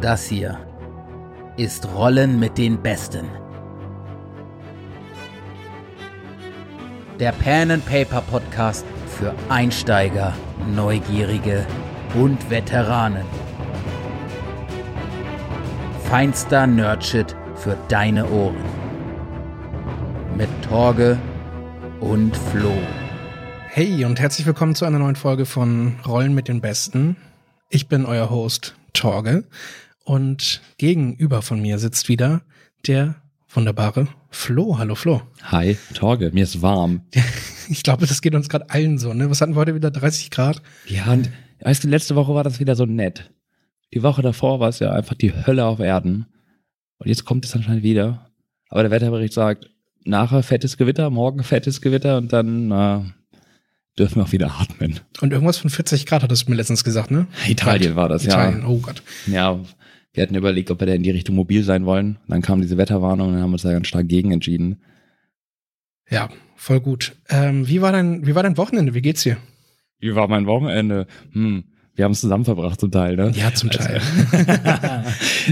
Das hier ist Rollen mit den Besten. Der Pen and Paper Podcast für Einsteiger, Neugierige und Veteranen. Feinster Nerdshit für deine Ohren. Mit Torge und Flo. Hey und herzlich willkommen zu einer neuen Folge von Rollen mit den Besten. Ich bin euer Host Torge und gegenüber von mir sitzt wieder der wunderbare Flo. Hallo Flo. Hi, Torge, mir ist warm. Ich glaube, das geht uns gerade allen so, ne? Was hatten wir heute wieder? 30 Grad? Ja, und weißt du, letzte Woche war das wieder so nett. Die Woche davor war es ja einfach die Hölle auf Erden. Und jetzt kommt es anscheinend wieder. Aber der Wetterbericht sagt, nachher fettes Gewitter, morgen fettes Gewitter und dann äh, dürfen wir auch wieder atmen. Und irgendwas von 40 Grad hattest du mir letztens gesagt, ne? Italien war das, Italien, ja. oh Gott. Ja, wir hatten überlegt, ob wir da in die Richtung mobil sein wollen. Dann kam diese Wetterwarnung und dann haben wir uns da ganz stark gegen entschieden. Ja, voll gut. Ähm, wie, war dein, wie war dein Wochenende? Wie geht's dir? Wie war mein Wochenende? Hm, wir haben es zusammen verbracht zum Teil, ne? Ja, zum Teil.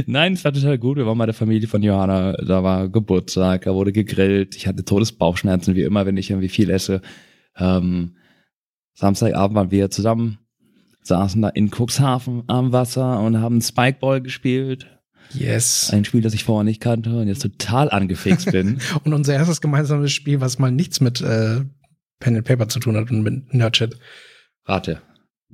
Nein, es war total gut. Wir waren bei der Familie von Johanna, da war Geburtstag, da wurde gegrillt. Ich hatte Todesbauchschmerzen, wie immer, wenn ich irgendwie viel esse. Ähm, Samstagabend waren wir zusammen, saßen da in Cuxhaven am Wasser und haben Spikeball gespielt. Yes. Ein Spiel, das ich vorher nicht kannte und jetzt total angefixt bin. Und unser erstes gemeinsames Spiel, was mal nichts mit äh, Pen and Paper zu tun hat und mit Nerdshit. Warte,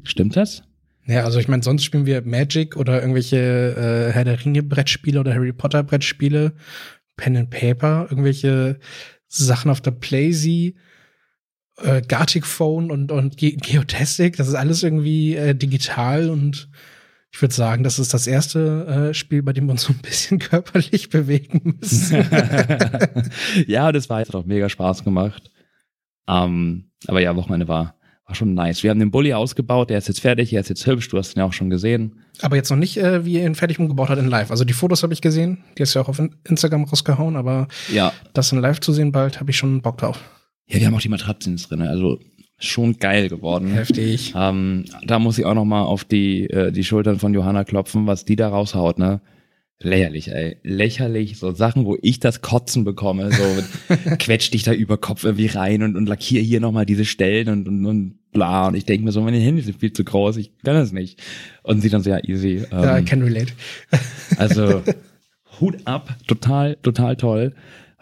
stimmt das? Ja, also ich meine, sonst spielen wir Magic oder irgendwelche äh, Herr der Ringe Brettspiele oder Harry Potter Brettspiele, Pen and Paper, irgendwelche Sachen auf der Playsee, äh, Gartic Phone und und Ge Geotastic, das ist alles irgendwie äh, digital und ich würde sagen, das ist das erste äh, Spiel, bei dem wir uns so ein bisschen körperlich bewegen müssen. ja, das war jetzt auch mega Spaß gemacht. Ähm, aber ja, Wochenende war, war schon nice. Wir haben den Bulli ausgebaut, der ist jetzt fertig, er ist jetzt hübsch, du hast ihn ja auch schon gesehen. aber jetzt noch nicht, äh, wie er ihn fertig umgebaut hat in Live. Also die Fotos habe ich gesehen, die hast du ja auch auf Instagram rausgehauen, aber Ja. das in Live zu sehen bald, habe ich schon Bock drauf. Ja, wir haben auch die Matratzen drin, also schon geil geworden. Heftig. Ähm, da muss ich auch noch mal auf die, äh, die Schultern von Johanna klopfen, was die da raushaut, ne? Lächerlich, ey. Lächerlich. So Sachen, wo ich das Kotzen bekomme. So quetsch dich da über Kopf irgendwie rein und, und lackier hier nochmal diese Stellen und, und, und bla. Und ich denke mir so, meine Hände sind viel zu groß, ich kann das nicht. Und sie dann so, ja, easy. Ähm, Ja, I can relate. also Hut ab, total, total toll.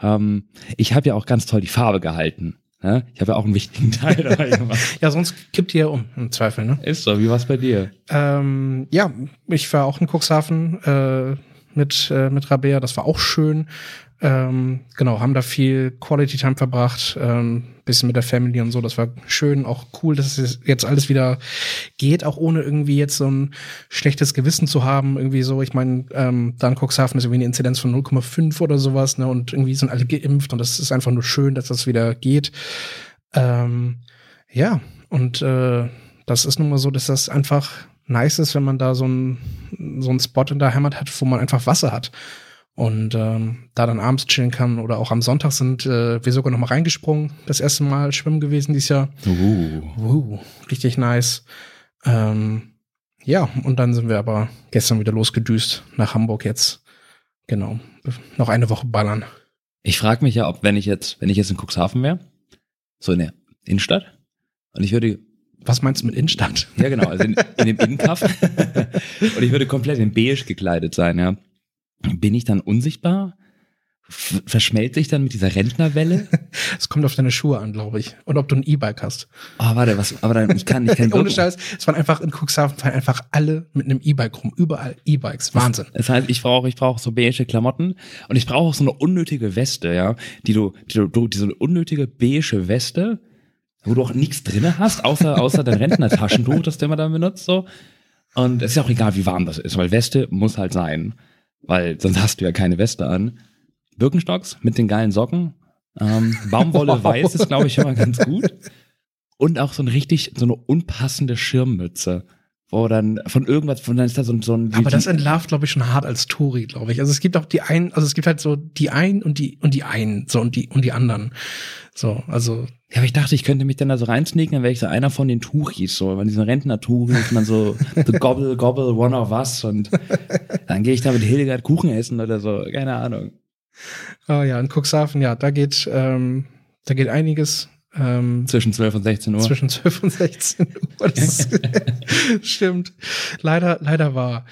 Ähm, ich habe ja auch ganz toll die Farbe gehalten. Ne? Ich habe ja auch einen wichtigen Teil dabei gemacht. Ja, sonst kippt ihr um, im Zweifel, ne? Ist so, wie war's bei dir? Ähm, ja, ich war auch in Cuxhaven äh, mit, äh, mit Rabea, das war auch schön. Ähm, genau, haben da viel Quality Time verbracht, ähm, bisschen mit der Family und so, das war schön, auch cool, dass es jetzt alles wieder geht, auch ohne irgendwie jetzt so ein schlechtes Gewissen zu haben, irgendwie so, ich meine, ähm, da in Cuxhaven ist irgendwie eine Inzidenz von 0,5 oder sowas, ne, und irgendwie sind alle geimpft und das ist einfach nur schön, dass das wieder geht. Ähm, ja, und äh, das ist nun mal so, dass das einfach nice ist, wenn man da so einen so einen Spot in der Heimat hat, wo man einfach Wasser hat. Und ähm, da dann abends chillen kann oder auch am Sonntag sind äh, wir sogar noch mal reingesprungen, das erste Mal schwimmen gewesen dieses Jahr. Uh. Uh, richtig nice. Ähm, ja, und dann sind wir aber gestern wieder losgedüst nach Hamburg jetzt. Genau. Noch eine Woche ballern. Ich frage mich ja, ob wenn ich jetzt, wenn ich jetzt in Cuxhaven wäre, so in der Innenstadt, und ich würde, Was meinst du mit Innenstadt? ja genau, also in, in dem Innenkaff, und ich würde komplett in beige gekleidet sein, ja. Bin ich dann unsichtbar? F verschmelzt sich dann mit dieser Rentnerwelle? Es kommt auf deine Schuhe an, glaube ich. Und ob du ein E-Bike hast. Oh, warte, was, aber dann, ich kann, ich kann Ohne Scheiß, es waren einfach in Cuxhaven fahren einfach alle mit einem E-Bike rum. Überall E-Bikes. Wahnsinn. Das heißt, ich brauche ich brauche so beige Klamotten und ich brauche auch so eine unnötige Weste, ja, die du, die du, du diese unnötige beige Weste, wo du auch nichts drinne hast, außer außer dein Rentnertaschentuch, das du immer dann benutzt, so. Und es ist auch egal, wie warm das ist, weil Weste muss halt sein, weil sonst hast du ja keine Weste an. Birkenstocks mit den geilen Socken, ähm, Baumwolle Wow. weiß ist, glaube ich, immer ganz gut. Und auch so ein richtig, so eine unpassende Schirmmütze wo dann von irgendwas, von dann ist da so, ein- so ein. Aber das entlarvt, glaube ich, schon hart als Touri, glaube ich. Also es gibt auch die einen, also es gibt halt so die einen und die und die einen, so und die und die anderen. So, also Ja, aber ich dachte, ich könnte mich dann da so reinsneaken, dann wäre ich so einer von den Tuchis, so, von diesen Rentner-Tuchis, man so, the gobble, gobble, one of us und dann gehe ich da mit Hildegard Kuchen essen oder so, keine Ahnung. oh ja, in Cuxhaven, ja, da geht ähm, da geht einiges. Ähm, Zwischen 12 und 16 Uhr. zwischen 12 und 16 Uhr. Das stimmt. Leider, leider war.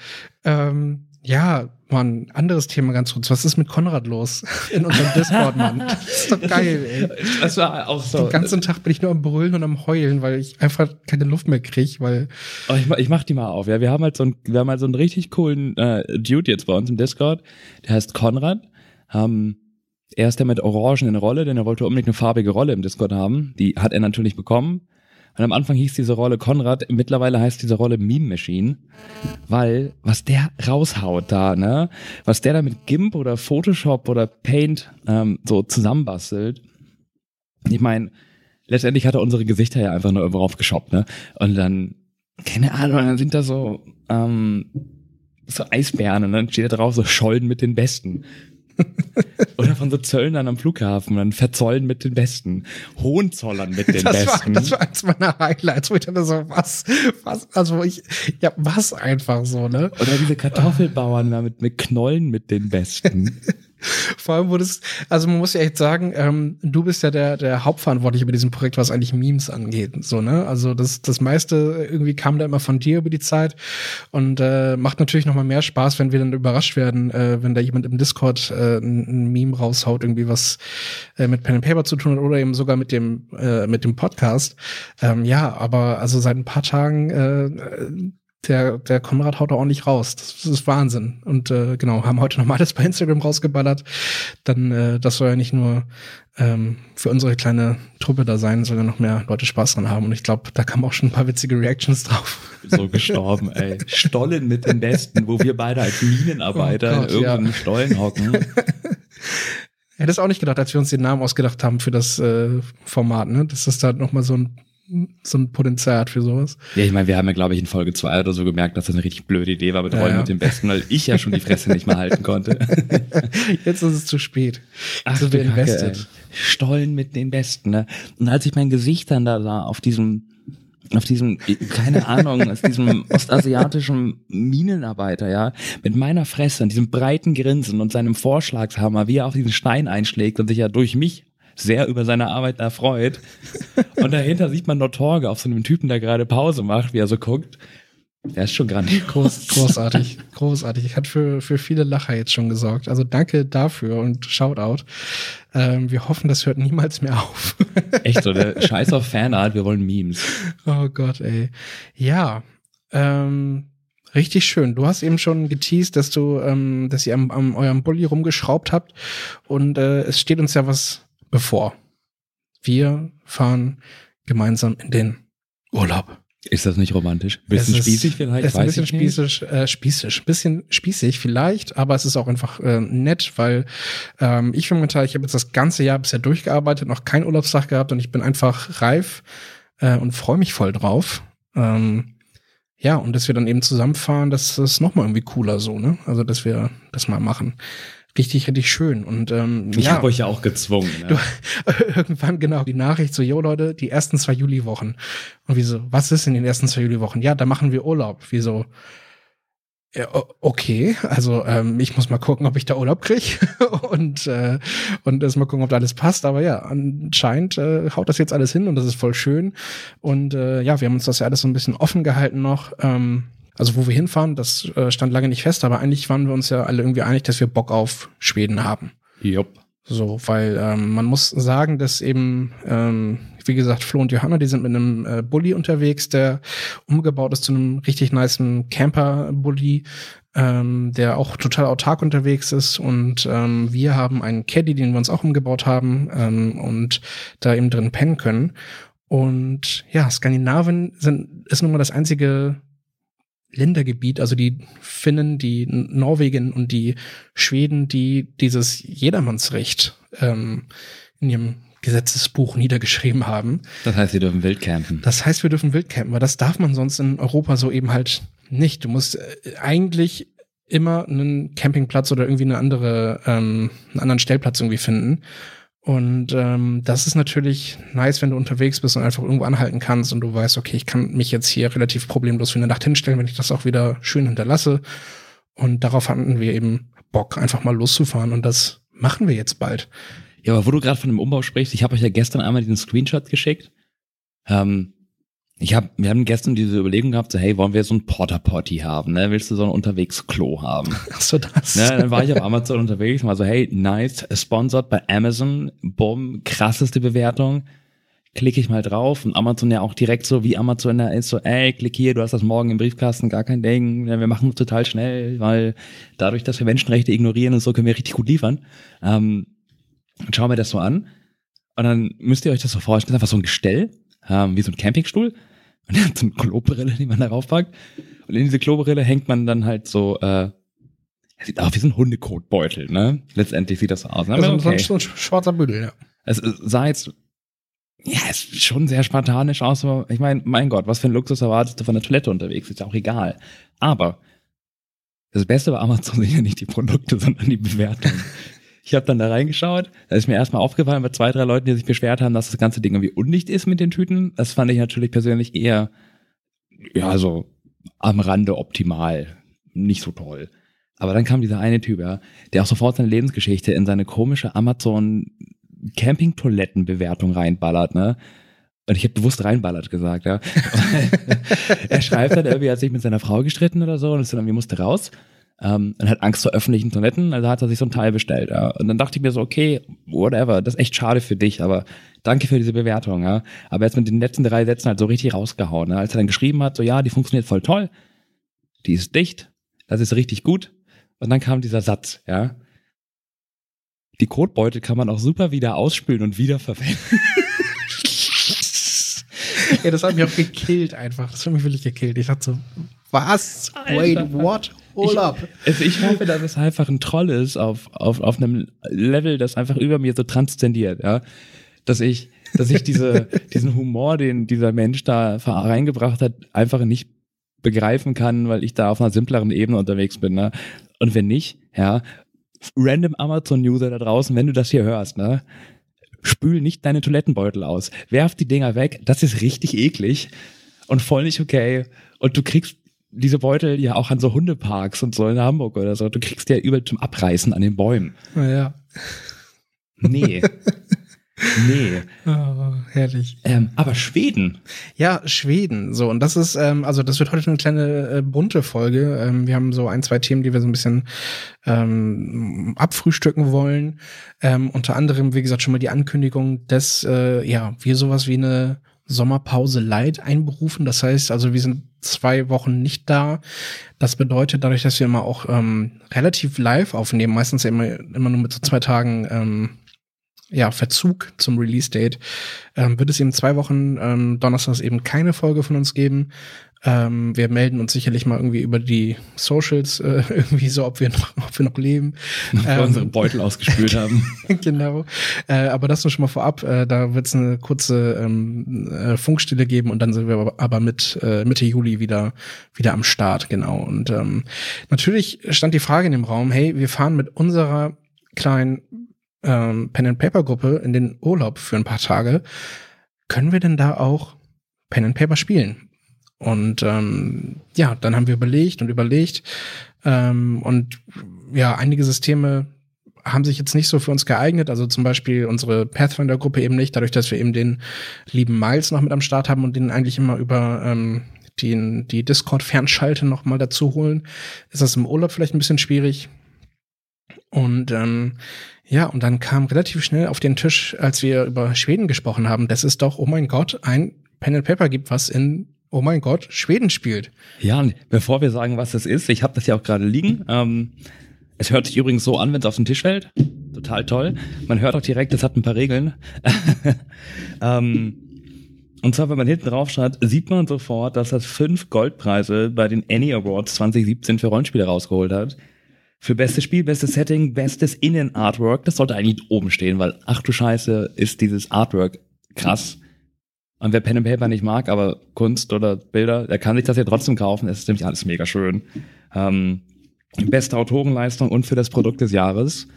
Ähm, ja, Mann, anderes Thema ganz kurz. Was ist mit Konrad los in unserem Discord, Mann? Das ist doch geil, ey. Das war auch so. Den ganzen Tag bin ich nur am Brüllen und am Heulen, weil ich einfach keine Luft mehr krieg, weil Oh, ich, mach- ich mach die mal auf, ja. Wir haben halt so einen, wir haben halt so einen richtig coolen äh, Dude jetzt bei uns im Discord. Der heißt Konrad. Ähm, er ist der mit Orangen in der Rolle, denn er wollte unbedingt eine farbige Rolle im Discord haben. Die hat er natürlich bekommen. Und am Anfang hieß diese Rolle Konrad, mittlerweile heißt diese Rolle Meme Machine, weil was der raushaut da, ne, was der da mit GIMP oder Photoshop oder Paint ähm, so zusammenbastelt. Ich meine, letztendlich hat er unsere Gesichter ja einfach nur irgendwo aufgeschoppt, ne? Und dann, keine Ahnung, dann sind da so, ähm, so Eisbären und dann steht da drauf so Schollen mit den Besten. Oder von so Zöllnern am Flughafen, dann verzollen mit den Besten. Hohenzollern mit den das war, Besten. das war eins meiner Highlights, wo ich dachte so, was, was, also ich, ja, was einfach so, ne? Oder diese Kartoffelbauern mit, mit Knollen mit den Besten. Vor allem wurde es, also man muss ja echt sagen, ähm, du bist ja der, der Hauptverantwortliche bei diesem Projekt, was eigentlich Memes angeht, so, ne? Also das, das meiste irgendwie kam da immer von dir über die Zeit und äh, macht natürlich noch mal mehr Spaß, wenn wir dann überrascht werden, äh, wenn da jemand im Discord äh, ein, ein Meme raushaut, irgendwie was äh, mit Pen and Paper zu tun hat oder eben sogar mit dem, äh, mit dem Podcast. Ähm, ja, aber also seit ein paar Tagen äh, der, der Konrad haut da ordentlich raus. Das, das ist Wahnsinn. Und äh, genau, haben heute nochmal das bei Instagram rausgeballert. Dann, äh, das soll ja nicht nur ähm, für unsere kleine Truppe da sein, soll ja noch mehr Leute Spaß dran haben. Und ich glaube, da kamen auch schon ein paar witzige Reactions drauf. so gestorben, ey. Stollen mit den Besten, wo wir beide als Minenarbeiter Oh Gott, in irgendeinem ja. Stollen hocken. Hätte es auch nicht gedacht, als wir uns den Namen ausgedacht haben für das äh, Format, ne? Dass das da nochmal so ein, so ein Potenzial hat für sowas. Ja, ich meine, wir haben ja, glaube ich, in Folge zwei oder so gemerkt, dass das eine richtig blöde Idee war mit Ja, Rollen ja. mit den Besten, weil ich ja schon die Fresse nicht mehr halten konnte. Jetzt ist es zu spät. Ach, du invested. Stollen mit den Besten, ne? Und als ich mein Gesicht dann da sah, auf diesem, auf diesem, keine Ahnung, aus diesem ostasiatischen Minenarbeiter, ja, mit meiner Fresse und diesem breiten Grinsen und seinem Vorschlagshammer, wie er auf diesen Stein einschlägt und sich ja durch mich sehr über seine Arbeit erfreut. Und dahinter sieht man nur Torge auf so einem Typen, der gerade Pause macht, wie er so guckt. Der ist schon grandios. Groß, großartig, großartig. Ich hat für, für viele Lacher jetzt schon gesorgt. Also danke dafür und Shoutout. Ähm, wir hoffen, das hört niemals mehr auf. Echt so, der Scheiß auf Fanart, wir wollen Memes. oh Gott, ey. Ja, ähm, richtig schön. Du hast eben schon geteased, dass du, ähm, dass ihr am, am eurem Bulli rumgeschraubt habt und äh, es steht uns ja was bevor. Wir fahren gemeinsam in den Urlaub. Ist das nicht romantisch? Bisschen ist- spießig vielleicht? Ist ein bisschen spießig, äh, spießig, bisschen spießig vielleicht, aber es ist auch einfach äh, nett, weil ähm, ich momentan, ich habe jetzt das ganze Jahr bisher durchgearbeitet, noch keinen Urlaubstag gehabt und ich bin einfach reif äh, und freue mich voll drauf. Ähm, ja, und dass wir dann eben zusammenfahren, das ist noch mal irgendwie cooler so, ne? Also, dass wir das mal machen. Richtig, richtig schön. Und ähm, Ich ja. habe euch ja auch gezwungen. Ne? Du, irgendwann genau die Nachricht so, yo Leute, die ersten zwei Juliwochen. Und wieso, was ist in den ersten zwei Juliwochen? Ja, da machen wir Urlaub. Wieso? Ja, okay, also ähm, ich muss mal gucken, ob ich da Urlaub krieg und äh, und erst mal gucken, ob da alles passt. Aber ja, anscheinend äh, haut das jetzt alles hin und das ist voll schön. Und äh, ja, wir haben uns das ja alles so ein bisschen offen gehalten noch. Ähm, also wo wir hinfahren, das äh, stand lange nicht fest, aber eigentlich waren wir uns ja alle irgendwie einig, dass wir Bock auf Schweden haben. Jupp. So, weil ähm, man muss sagen, dass eben, ähm, wie gesagt, Flo und Johanna, die sind mit einem äh, Bulli unterwegs, der umgebaut ist zu einem richtig niceen Camper-Bulli, ähm, der auch total autark unterwegs ist. Und ähm, wir haben einen Caddy, den wir uns auch umgebaut haben ähm, und da eben drin pennen können. Und ja, Skandinavien sind, ist nun mal das einzige Ländergebiet, also die Finnen, die Norwegen und die Schweden, die dieses Jedermannsrecht ähm, in ihrem Gesetzesbuch niedergeschrieben haben. Das heißt, wir dürfen wild campen. Das heißt, wir dürfen wild campen, weil das darf man sonst in Europa so eben halt nicht. Du musst äh, eigentlich immer einen Campingplatz oder irgendwie eine andere, ähm, einen anderen Stellplatz irgendwie finden. Und ähm, das ist natürlich nice, wenn du unterwegs bist und einfach irgendwo anhalten kannst und du weißt, okay, ich kann mich jetzt hier relativ problemlos für eine Nacht hinstellen, wenn ich das auch wieder schön hinterlasse. Und darauf hatten wir eben Bock, einfach mal loszufahren und das machen wir jetzt bald. Ja, aber wo du gerade von dem Umbau sprichst, ich habe euch ja gestern einmal diesen Screenshot geschickt. Ähm, ich hab, wir haben gestern diese Überlegung gehabt, so, hey, wollen wir so ein Porta Potty haben, ne? Willst du so ein Unterwegs-Klo haben? Ach so, das. Ne, dann war ich auf Amazon unterwegs und war so, hey, nice, sponsored bei Amazon, bumm, krasseste Bewertung. Klicke ich mal drauf und Amazon ja auch direkt so, wie Amazon da ist, so, ey, klick hier, du hast das morgen im Briefkasten, gar kein Ding, ja, wir machen es total schnell, weil dadurch, dass wir Menschenrechte ignorieren und so, können wir richtig gut liefern. Ähm, und schauen wir das so an. Und dann müsst ihr euch das so vorstellen, einfach so ein Gestell, ähm, wie so ein Campingstuhl. Und dann so eine Klobrille, die man darauf packt. Und in diese Klobrille hängt man dann halt so, äh, sieht auch wie so ein Hundekotbeutel, ne? Letztendlich sieht das so aus. Ne? Also Aber so, ein, okay. so ein schwarzer Büdel, ja. Es sah jetzt, ja, es sieht schon sehr spartanisch aus, aber ich meine, mein Gott, was für ein Luxus erwartest du von der Toilette unterwegs? Ist ja auch egal. Aber das Beste bei Amazon sind ja nicht die Produkte, sondern die Bewertungen. Ich habe dann da reingeschaut, da ist mir erstmal aufgefallen bei zwei, drei Leuten, die sich beschwert haben, dass das ganze Ding irgendwie undicht ist mit den Tüten. Das fand ich natürlich persönlich eher, ja, so am Rande optimal. Nicht so toll. Aber dann kam dieser eine Typ, ja, der auch sofort seine Lebensgeschichte in seine komische Amazon Campingtoilettenbewertung reinballert, ne? Und ich habe bewusst reinballert gesagt, ja. er schreibt dann irgendwie, er hat sich mit seiner Frau gestritten oder so und ist dann irgendwie musste raus. Ähm, und hat Angst vor öffentlichen Toiletten, also hat er sich so ein Teil bestellt, ja. Und dann dachte ich mir so, okay, whatever, das ist echt schade für dich, aber danke für diese Bewertung, ja. Aber jetzt mit den letzten drei Sätzen halt so richtig rausgehauen, ne? Als er dann geschrieben hat, so ja, die funktioniert voll toll, die ist dicht, das ist richtig gut. Und dann kam dieser Satz, ja. Die Kotbeutel kann man auch super wieder ausspülen und wiederverwenden. Ja, das hat mich auch gekillt einfach. Das hat mich wirklich gekillt. Ich dachte so, was? Alter. Wait, what? Hold ich. Also ich hoffe, dass es einfach ein Troll ist auf, auf, auf einem Level, das einfach über mir so transzendiert, ja. Dass ich, dass ich diese, diesen Humor, den dieser Mensch da reingebracht hat, einfach nicht begreifen kann, weil ich da auf einer simpleren Ebene unterwegs bin, ne? Und wenn nicht, ja, random Amazon-User da draußen, wenn du das hier hörst, ne? Spül nicht deine Toilettenbeutel aus. Werf die Dinger weg. Das ist richtig eklig und voll nicht okay. Und du kriegst diese Beutel ja auch an so Hundeparks und so in Hamburg oder so. Du kriegst ja überall zum Abreißen an den Bäumen. Naja. Nee. nee. Oh, herrlich. Ähm, aber Schweden. Ja, Schweden. So, und das ist, ähm, also das wird heute eine kleine äh, bunte Folge. Ähm, wir haben so ein, zwei Themen, die wir so ein bisschen ähm, abfrühstücken wollen. Ähm, unter anderem, wie gesagt, schon mal die Ankündigung, dass äh, ja, wir sowas wie eine Sommerpause Light einberufen. Das heißt, also wir sind zwei Wochen nicht da. Das bedeutet, dadurch, dass wir immer auch ähm, relativ live aufnehmen, meistens immer, immer nur mit so zwei Tagen ähm, ja, Verzug zum Release-Date, ähm, wird es eben zwei Wochen ähm, Donnerstags eben keine Folge von uns geben. Ähm, wir melden uns sicherlich mal irgendwie über die Socials äh, irgendwie so, ob wir noch, ob wir noch leben. Weil wir unsere Beutel ausgespült haben. genau. Äh, aber das nur schon mal vorab. Äh, da wird es eine kurze ähm, äh, Funkstille geben und dann sind wir aber, aber mit äh, Mitte Juli wieder wieder am Start. Genau. Und ähm, natürlich stand die Frage in dem Raum: Hey, wir fahren mit unserer kleinen ähm, Pen and Paper Gruppe in den Urlaub für ein paar Tage. Können wir denn da auch Pen and Paper spielen? Und ähm, ja, dann haben wir überlegt und überlegt ähm, und ja, einige Systeme haben sich jetzt nicht so für uns geeignet. Also zum Beispiel unsere Pathfinder-Gruppe eben nicht, dadurch, dass wir eben den lieben Miles noch mit am Start haben und den eigentlich immer über ähm, die, die Discord-Fernschalte noch mal dazu holen, ist das im Urlaub vielleicht ein bisschen schwierig. Und ähm, ja, und dann kam relativ schnell auf den Tisch, als wir über Schweden gesprochen haben, dass es doch, oh mein Gott, ein Pen and Paper gibt, was in, oh mein Gott, Schweden spielt. Ja, bevor wir sagen, was das ist, ich habe das ja auch gerade liegen. Ähm, es hört sich übrigens so an, wenn es auf den Tisch fällt. Total toll. Man hört auch direkt, es hat ein paar Regeln. ähm, und zwar, wenn man hinten drauf schaut, sieht man sofort, dass das fünf Goldpreise bei den Annie Awards 2017 für Rollenspiele rausgeholt hat. für bestes Spiel, bestes Setting, bestes Innenartwork, das sollte eigentlich oben stehen, weil ach du Scheiße, ist dieses Artwork krass. Und wer Pen and Paper nicht mag, aber Kunst oder Bilder, der kann sich das ja trotzdem kaufen. Es ist nämlich alles mega schön. Ähm, beste Autorenleistung und für das Produkt des Jahres.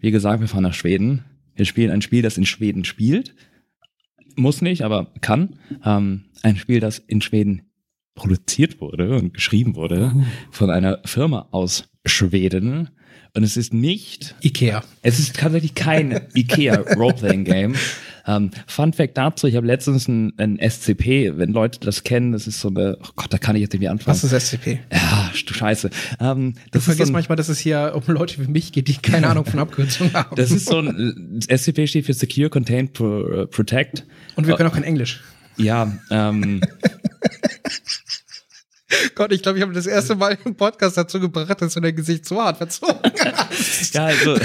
Wie gesagt, wir fahren nach Schweden. Wir spielen ein Spiel, das in Schweden spielt. Muss nicht, aber kann. Ähm, ein Spiel, das in Schweden produziert wurde und geschrieben wurde von einer Firma aus Schweden. Und es ist nicht Ikea. es ist tatsächlich kein IKEA Roleplaying Game. Ähm, Fun Fact dazu, ich habe letztens ein, ein SCP, wenn Leute das kennen, das ist so eine, oh Gott, da kann ich jetzt irgendwie anfangen. Was ist SCP? Ja, du Scheiße. Ähm, Du vergisst so ein, manchmal, dass es hier um Leute wie mich geht, die keine Ahnung von Abkürzungen haben. das ist so ein, SCP steht für Secure, Contain, Pro, äh, Protect. Und wir können auch kein Englisch. Ja, ähm, Gott, ich glaube, ich habe das erste Mal im Podcast dazu gebracht, dass du dein Gesicht so hart verzogen hast. ja, also,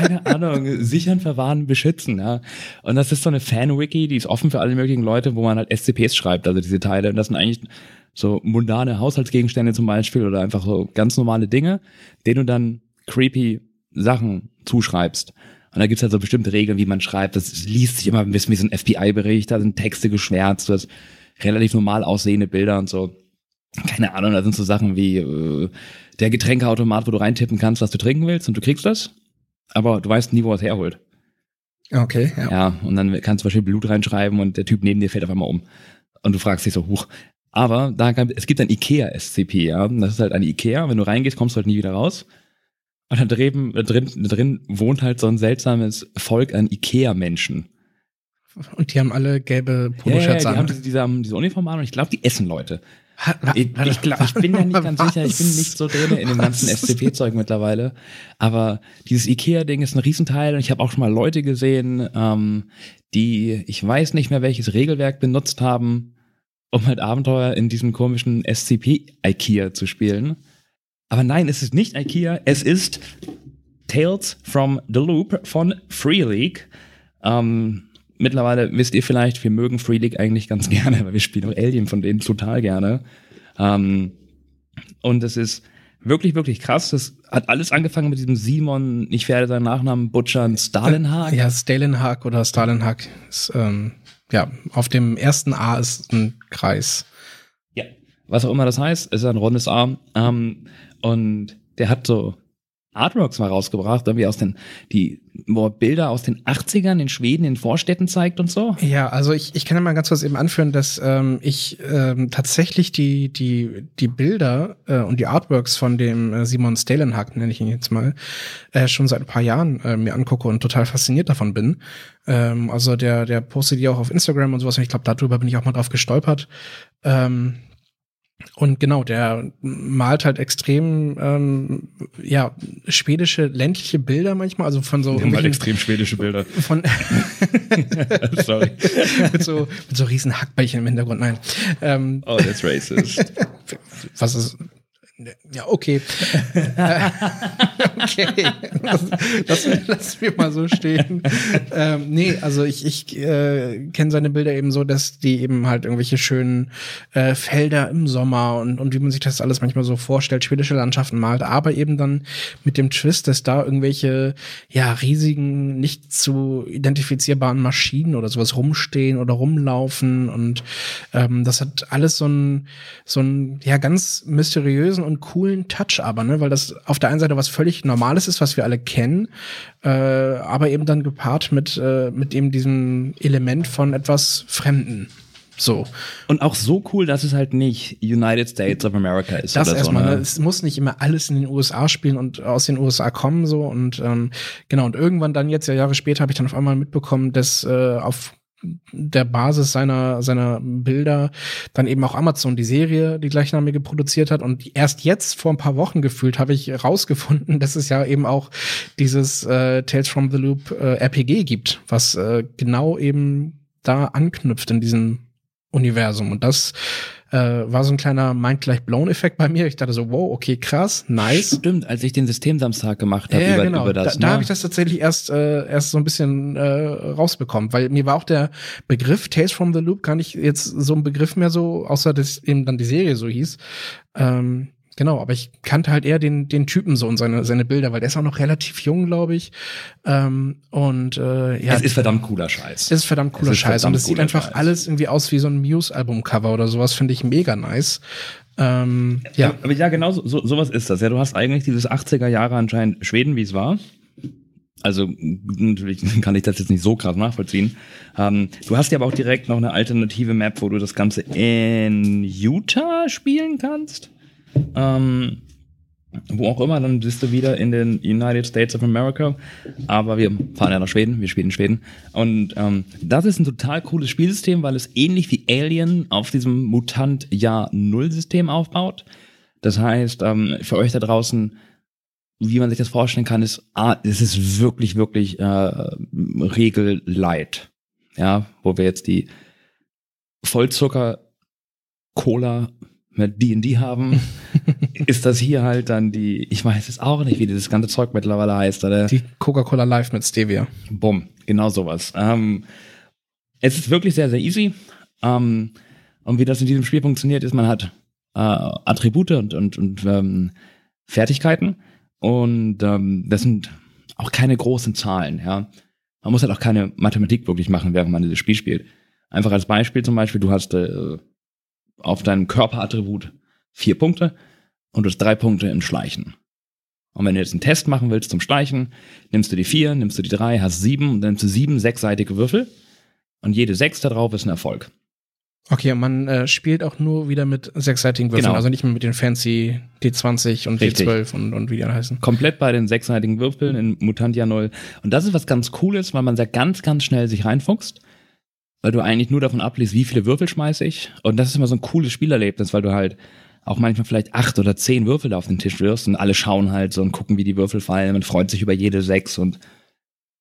keine Ahnung, sichern, verwahren, beschützen, ja. Und das ist so eine Fan-Wiki, die ist offen für alle möglichen Leute, wo man halt SCPs schreibt, also diese Teile. Und das sind eigentlich so mundane Haushaltsgegenstände zum Beispiel oder einfach so ganz normale Dinge, denen du dann creepy Sachen zuschreibst. Und da gibt's halt so bestimmte Regeln, wie man schreibt. Das liest sich immer ein bisschen wie so ein FBI-Bericht, da sind Texte geschwärzt, du hast relativ normal aussehende Bilder und so. Keine Ahnung, da sind so Sachen wie äh, der Getränkeautomat, wo du reintippen kannst, was du trinken willst und du kriegst das, aber du weißt nie, wo er es herholt. Okay, ja. Ja, und dann kannst du zum Beispiel Blut reinschreiben und der Typ neben dir fällt auf einmal um. Und du fragst dich so, huch. Aber da kann, es gibt ein IKEA-SCP, ja. Das ist halt ein IKEA. Wenn du reingehst, kommst du halt nie wieder raus. Und da drin, drin, drin wohnt halt so ein seltsames Volk an IKEA-Menschen. Und die haben alle gelbe Ja, ja, ja, Poloshirts die haben an. diese, diese, diese Uniform an und ich glaube, die essen Leute. Ich, ich, glaub, ich bin da nicht ganz sicher, ich bin nicht so drin in dem ganzen? SCP-Zeug mittlerweile. Aber dieses IKEA-Ding ist ein Riesenteil und ich habe auch schon mal Leute gesehen, ähm, die, ich weiß nicht mehr, welches Regelwerk benutzt haben, um halt Abenteuer in diesem komischen SCP-IKEA zu spielen. Aber nein, es ist nicht IKEA, es ist Tales from the Loop von Free League. Ähm, mittlerweile wisst ihr vielleicht, wir mögen Free League eigentlich ganz gerne, weil wir spielen auch Alien von denen total gerne. Ähm, und es ist wirklich, wirklich krass. Das hat alles angefangen mit diesem Simon, ich werde seinen Nachnamen butchern, Stalinhag. Ja, Stalinhag oder Stalinhag ist, ähm, ja, auf dem ersten A ist ein Kreis. Ja. Was auch immer das heißt, ist ein rundes Arm. Ähm, und der hat so Artworks mal rausgebracht, irgendwie aus den, die, wo er Bilder aus den 80ern in Schweden in Vorstädten zeigt und so. Ja, also ich, ich kann ja mal ganz kurz eben anführen, dass ähm, ich ähm, tatsächlich die, die, die Bilder äh, und die Artworks von dem äh, Simon Stalenhag, nenne ich ihn jetzt mal, äh, schon seit ein paar Jahren äh, mir angucke und total fasziniert davon bin. Ähm, also der, der postet die auch auf Instagram und sowas und ich glaube, darüber bin ich auch mal drauf gestolpert. Ähm, und genau, der malt halt extrem ähm, ja schwedische ländliche Bilder manchmal, also von so irgendwelchen- extrem schwedische Bilder. von Sorry. mit so mit so riesen Hackbällchen im Hintergrund. Nein, ähm, Oh, that's racist. was ist ja okay, okay, lass, lass mir mal so stehen. ähm, nee, also ich ich äh, kenne seine Bilder eben so, dass die eben halt irgendwelche schönen äh, Felder im Sommer und und wie man sich das alles manchmal so vorstellt, schwedische Landschaften malt, aber eben dann mit dem Twist, dass da irgendwelche ja riesigen nicht zu identifizierbaren Maschinen oder sowas rumstehen oder rumlaufen und ähm, das hat alles so ein so ein ja ganz mysteriösen und coolen Touch aber ne weil das auf der einen Seite was völlig Normales ist was wir alle kennen äh, aber eben dann gepaart mit äh, mit eben diesem Element von etwas Fremden so Und auch so cool, dass es halt nicht United States of America ist das oder erstmal, so. ne? Ne? es muss nicht immer alles in den USA spielen und aus den USA kommen so und ähm, genau und irgendwann dann jetzt ja Jahre später habe ich dann auf einmal mitbekommen, dass äh, auf der Basis seiner seiner Bilder dann eben auch Amazon die Serie die gleichnamige produziert hat. Und erst jetzt vor ein paar Wochen gefühlt habe ich rausgefunden, dass es ja eben auch dieses äh, Tales from the Loop äh, RPG gibt, was äh, genau eben da anknüpft in diesem Universum. Und das äh, war so ein kleiner Mind gleich blown Effekt bei mir. Ich dachte so, wow, okay, krass, nice. Stimmt, als ich den Systemsamstag gemacht habe Ja, über, genau. über das. da da ne? habe ich das tatsächlich erst äh, erst so ein bisschen äh, rausbekommen, weil mir war auch der Begriff Tales from the Loop gar nicht jetzt so ein Begriff mehr so, außer dass eben dann die Serie so hieß. Ähm, Genau, aber ich kannte halt eher den, den Typen so und seine, seine Bilder, weil der ist auch noch relativ jung, glaube ich. Ähm, und äh, ja. Es ist verdammt cooler Scheiß. Es ist verdammt cooler Es ist Scheiß. verdammt und es sieht einfach Scheiß. alles irgendwie aus wie so ein Muse-Album-Cover oder sowas, finde ich mega nice. Ähm, ja. Aber ja, genau so, so, sowas ist das. Ja, du hast eigentlich dieses 80er Jahre anscheinend Schweden, wie es war. Also natürlich kann ich das jetzt nicht so krass nachvollziehen. Ähm, du hast ja aber auch direkt noch eine alternative Map, wo du das Ganze in Utah spielen kannst. Ähm, wo auch immer, dann bist du wieder in den United States of America. Aber wir fahren ja nach Schweden, wir spielen in Schweden. Und ähm, das ist ein total cooles Spielsystem, weil es ähnlich wie Alien auf diesem Mutant-Jahr-Null-System aufbaut. Das heißt, ähm, für euch da draußen, wie man sich das vorstellen kann, ist, ah, es ist wirklich, wirklich äh, regellight. Ja, wo wir jetzt die Vollzucker Cola mit D&D haben, ist das hier halt dann die, ich weiß es auch nicht, wie dieses ganze Zeug mittlerweile heißt, oder? Die Coca-Cola Live mit Stevia. Bumm, genau sowas. Ähm, es ist wirklich sehr, sehr easy. Ähm, und wie das in diesem Spiel funktioniert, ist, man hat äh, Attribute und, und, und ähm, Fertigkeiten. Und ähm, das sind auch keine großen Zahlen, ja. Man muss halt auch keine Mathematik wirklich machen, während man dieses Spiel spielt. Einfach als Beispiel zum Beispiel, du hast äh, auf deinem Körperattribut vier Punkte und du hast drei Punkte im Schleichen. Und wenn du jetzt einen Test machen willst zum Schleichen, nimmst du die vier, nimmst du die drei, hast sieben und dann nimmst du sieben sechsseitige Würfel. Und jede sechs da drauf ist ein Erfolg. Okay, und man äh, spielt auch nur wieder mit sechsseitigen Würfeln, Genau. also nicht mehr mit den fancy D20 und Richtig. D12 und, und wie die alle heißen. Komplett bei den sechsseitigen Würfeln in Mutantia 0. Und das ist was ganz Cooles, weil man sehr ganz, ganz schnell sich reinfuchst. Weil du eigentlich nur davon abliest, wie viele Würfel schmeiße ich. Und das ist immer so ein cooles Spielerlebnis, weil du halt auch manchmal vielleicht acht oder zehn Würfel da auf den Tisch wirfst und alle schauen halt so und gucken, wie die Würfel fallen. Man freut sich über jede sechs und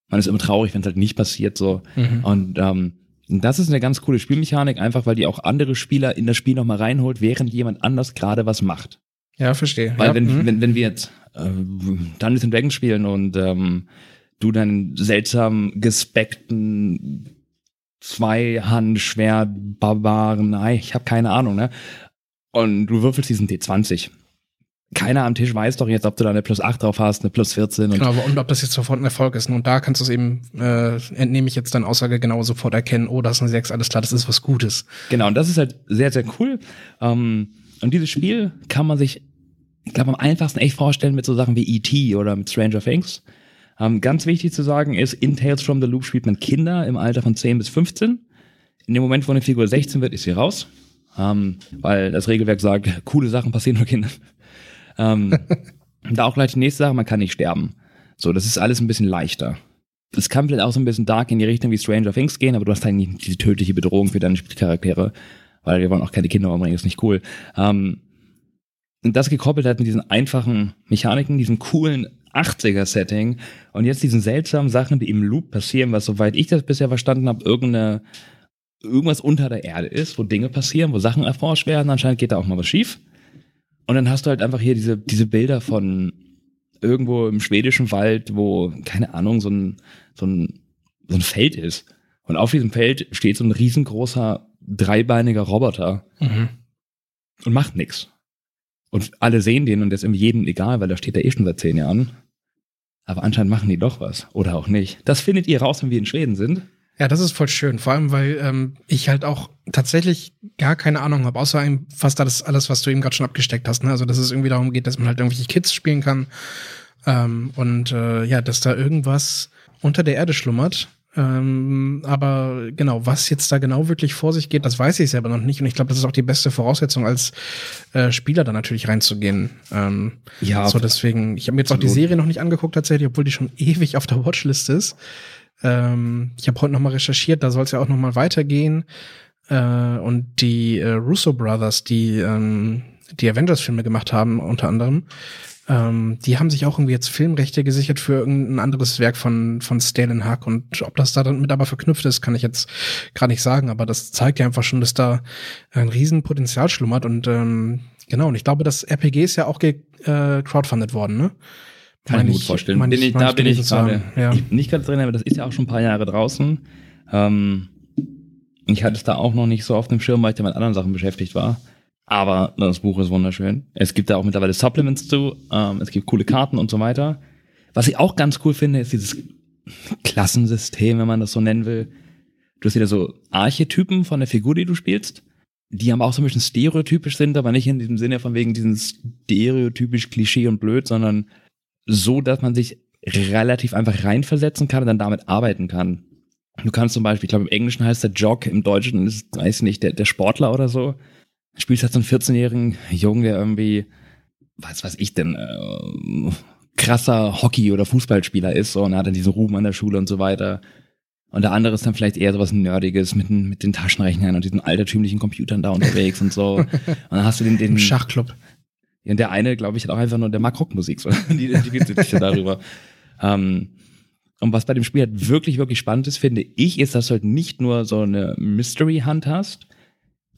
man ist immer traurig, wenn es halt nicht passiert so. Mhm. Und ähm, das ist eine ganz coole Spielmechanik, einfach weil die auch andere Spieler in das Spiel nochmal reinholt, während jemand anders gerade was macht. Ja, verstehe. Weil ja, wenn, mhm. wenn, wenn wir jetzt äh, Dungeons and Dragons spielen und ähm, du deinen seltsam gespekten Zweihandschwert Barbaren, nein, ich habe keine Ahnung, ne? Und du würfelst diesen D20. Keiner am Tisch weiß doch jetzt, ob du da eine plus 8 drauf hast, eine plus 14 und Genau, aber und ob das jetzt sofort ein Erfolg ist. Und da kannst du es eben, äh, entnehme ich jetzt deine Aussage genau sofort erkennen, oh, das ist eine 6, alles klar, das ist was Gutes. Genau, und das ist halt sehr, sehr cool. Ähm, und dieses Spiel kann man sich, ich glaube, am einfachsten echt vorstellen mit so Sachen wie E.T. oder mit Stranger Things. Ähm, ganz wichtig zu sagen ist, in Tales from the Loop spielt man Kinder im Alter von 10 bis 15. In dem Moment, wo eine Figur 16 wird, ist sie raus. Ähm, weil das Regelwerk sagt, coole Sachen passieren nur Kindern. Ähm, da auch gleich die nächste Sache, man kann nicht sterben. So, das ist alles ein bisschen leichter. Es kann vielleicht auch so ein bisschen dark in die Richtung wie Stranger Things gehen, aber du hast eigentlich nicht diese tödliche Bedrohung für deine Spielcharaktere, weil wir wollen auch keine Kinder umbringen, ist nicht cool. Ähm, und das gekoppelt hat mit diesen einfachen Mechaniken, diesem coolen 80er-Setting und jetzt diesen seltsamen Sachen, die im Loop passieren, was soweit ich das bisher verstanden habe, irgendeine irgendwas unter der Erde ist, wo Dinge passieren, wo Sachen erforscht werden, anscheinend geht da auch mal was schief. Und dann hast du halt einfach hier diese, diese Bilder von irgendwo im schwedischen Wald, wo, keine Ahnung, so ein, so ein, so ein Feld ist. Und auf diesem Feld steht so ein riesengroßer, dreibeiniger Roboter Mhm. und macht nichts. Und alle sehen den und das ist jedem egal, weil da steht er eh schon seit zehn Jahren. Aber anscheinend machen die doch was. Oder auch nicht. Das findet ihr raus, wenn wir in Schweden sind. Ja, das ist voll schön. Vor allem, weil ähm, ich halt auch tatsächlich gar keine Ahnung habe, außer fast alles, alles, was du eben gerade schon abgesteckt hast. Ne? Also, dass es irgendwie darum geht, dass man halt irgendwelche Kids spielen kann. Ähm, und äh, ja, dass da irgendwas unter der Erde schlummert. Ähm, aber genau, was jetzt da genau wirklich vor sich geht, das weiß ich selber noch nicht. Und ich glaube, das ist auch die beste Voraussetzung, als äh, Spieler da natürlich reinzugehen. Ähm, Ja, so, deswegen, ich habe mir jetzt auch die. Serie noch nicht angeguckt tatsächlich, obwohl die schon ewig auf der Watchlist ist. Ähm, ich habe heute noch mal recherchiert, da soll es ja auch noch mal weitergehen. Äh, und die äh, Russo Brothers, die ähm, die Avengers-Filme gemacht haben, unter anderem, ähm, die haben sich auch irgendwie jetzt Filmrechte gesichert für irgendein anderes Werk von, von Stalin Huck. Und ob das da dann mit aber verknüpft ist, kann ich jetzt gerade nicht sagen. Aber das zeigt ja einfach schon, dass da ein Riesenpotenzial schlummert. Und ähm, genau, und ich glaube, das RPG ist ja auch ge äh, crowdfundet worden, ne? Kann ich mir gut vorstellen. Bin ich, meine da bin ich gerade. Ja. ich bin nicht ganz drin, aber das ist ja auch schon ein paar Jahre draußen. Ähm, ich hatte es da auch noch nicht so auf dem Schirm, weil ich da mit anderen Sachen beschäftigt war. Aber das Buch ist wunderschön. Es gibt da auch mittlerweile Supplements zu. Ähm, es gibt coole Karten und so weiter. Was ich auch ganz cool finde, ist dieses Klassensystem, wenn man das so nennen will. Du hast wieder so Archetypen von der Figur, die du spielst, die aber auch so ein bisschen stereotypisch sind, aber nicht in diesem Sinne von wegen diesen stereotypisch Klischee und blöd, sondern so, dass man sich relativ einfach reinversetzen kann und dann damit arbeiten kann. Du kannst zum Beispiel, ich glaube im Englischen heißt der Jog, im Deutschen ist, weiß nicht, der, der Sportler oder so spielst halt so einen 14-jährigen Jungen, der irgendwie, was weiß ich denn, äh, krasser Hockey- oder Fußballspieler ist so, und er hat dann diesen Ruhm an der Schule und so weiter. Und der andere ist dann vielleicht eher sowas Nerdiges mit, mit den Taschenrechnern und diesen altertümlichen Computern da unterwegs und so. Und dann hast du den, den Im Schachclub. Ja, und der eine, glaube ich, hat auch einfach nur, der mag Rockmusik, so. die identifiziert sich ja darüber. Ähm, und was bei dem Spiel halt wirklich, wirklich spannend ist, finde ich, ist, dass du halt nicht nur so eine Mystery Hunt hast,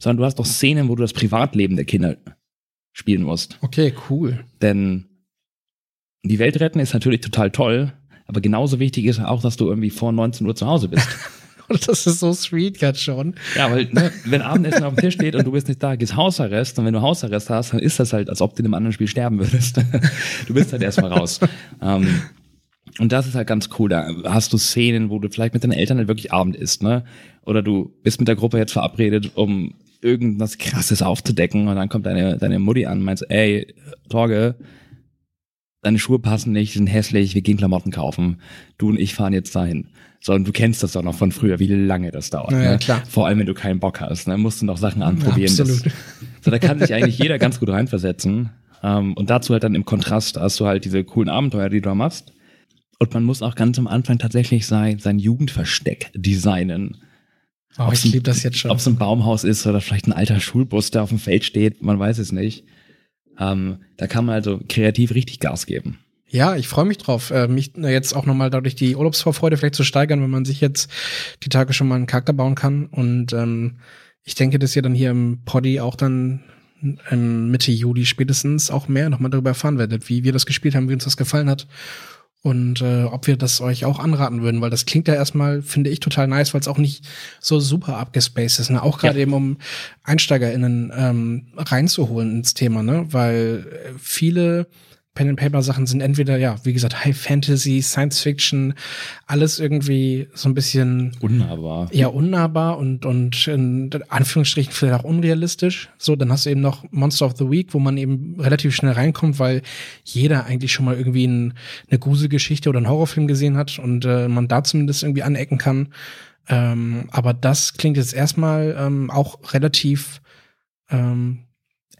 sondern du hast doch Szenen, wo du das Privatleben der Kinder spielen musst. Okay, cool. Denn die Welt retten ist natürlich total toll, aber genauso wichtig ist auch, dass du irgendwie vor 19 Uhr zu Hause bist. das ist so sweet gerade schon. Ja, weil ne, wenn Abendessen auf dem Tisch steht und du bist nicht da, gehst Hausarrest und wenn du Hausarrest hast, dann ist das halt, als ob du in einem anderen Spiel sterben würdest. du bist halt erstmal raus. ähm, und das ist halt ganz cool. Da hast du Szenen, wo du vielleicht mit deinen Eltern halt wirklich Abend isst, ne? Oder du bist mit der Gruppe jetzt verabredet, um irgendwas krasses aufzudecken und dann kommt deine, deine Mutti an und meint, ey, Torge, deine Schuhe passen nicht, sind hässlich, wir gehen Klamotten kaufen. Du und ich fahren jetzt dahin. So, und du kennst das doch noch von früher, wie lange das dauert. Ja, ne? klar. Vor allem, wenn du keinen Bock hast. Ne? Musst du noch Sachen anprobieren. Ja, absolut. Das, so, da kann sich eigentlich jeder ganz gut reinversetzen. Um, und dazu halt dann im Kontrast hast du halt diese coolen Abenteuer, die du da machst. Und man muss auch ganz am Anfang tatsächlich sein, sein Jugendversteck designen. Oh, ich liebe das jetzt schon. Ob es ein Baumhaus ist oder vielleicht ein alter Schulbus, der auf dem Feld steht, man weiß es nicht. Ähm, da kann man also kreativ richtig Gas geben. Ja, ich freue mich drauf, äh, mich jetzt auch nochmal dadurch die Urlaubsvorfreude vielleicht zu steigern, wenn man sich jetzt die Tage schon mal einen Charakter bauen kann. Und ähm, ich denke, dass ihr dann hier im Poddy auch dann Mitte Juli spätestens auch mehr nochmal darüber erfahren werdet, wie wir das gespielt haben, wie uns das gefallen hat und äh, ob wir das euch auch anraten würden, weil das klingt ja erstmal, finde ich, total nice, weil es auch nicht so super abgespaced ist, ne? Auch gerade ja. eben um EinsteigerInnen ähm, reinzuholen ins Thema, ne? Weil äh, viele Pen and Paper Sachen sind entweder ja, wie gesagt, High Fantasy, Science Fiction, alles irgendwie so ein bisschen unnahbar. Ja, unnahbar und und in Anführungsstrichen vielleicht auch unrealistisch. So, dann hast du eben noch Monster of the Week, wo man eben relativ schnell reinkommt, weil jeder eigentlich schon mal irgendwie ein, eine Gruselgeschichte oder einen Horrorfilm gesehen hat und äh, man da zumindest irgendwie anecken kann. Ähm, aber das klingt jetzt erstmal ähm, auch relativ ähm,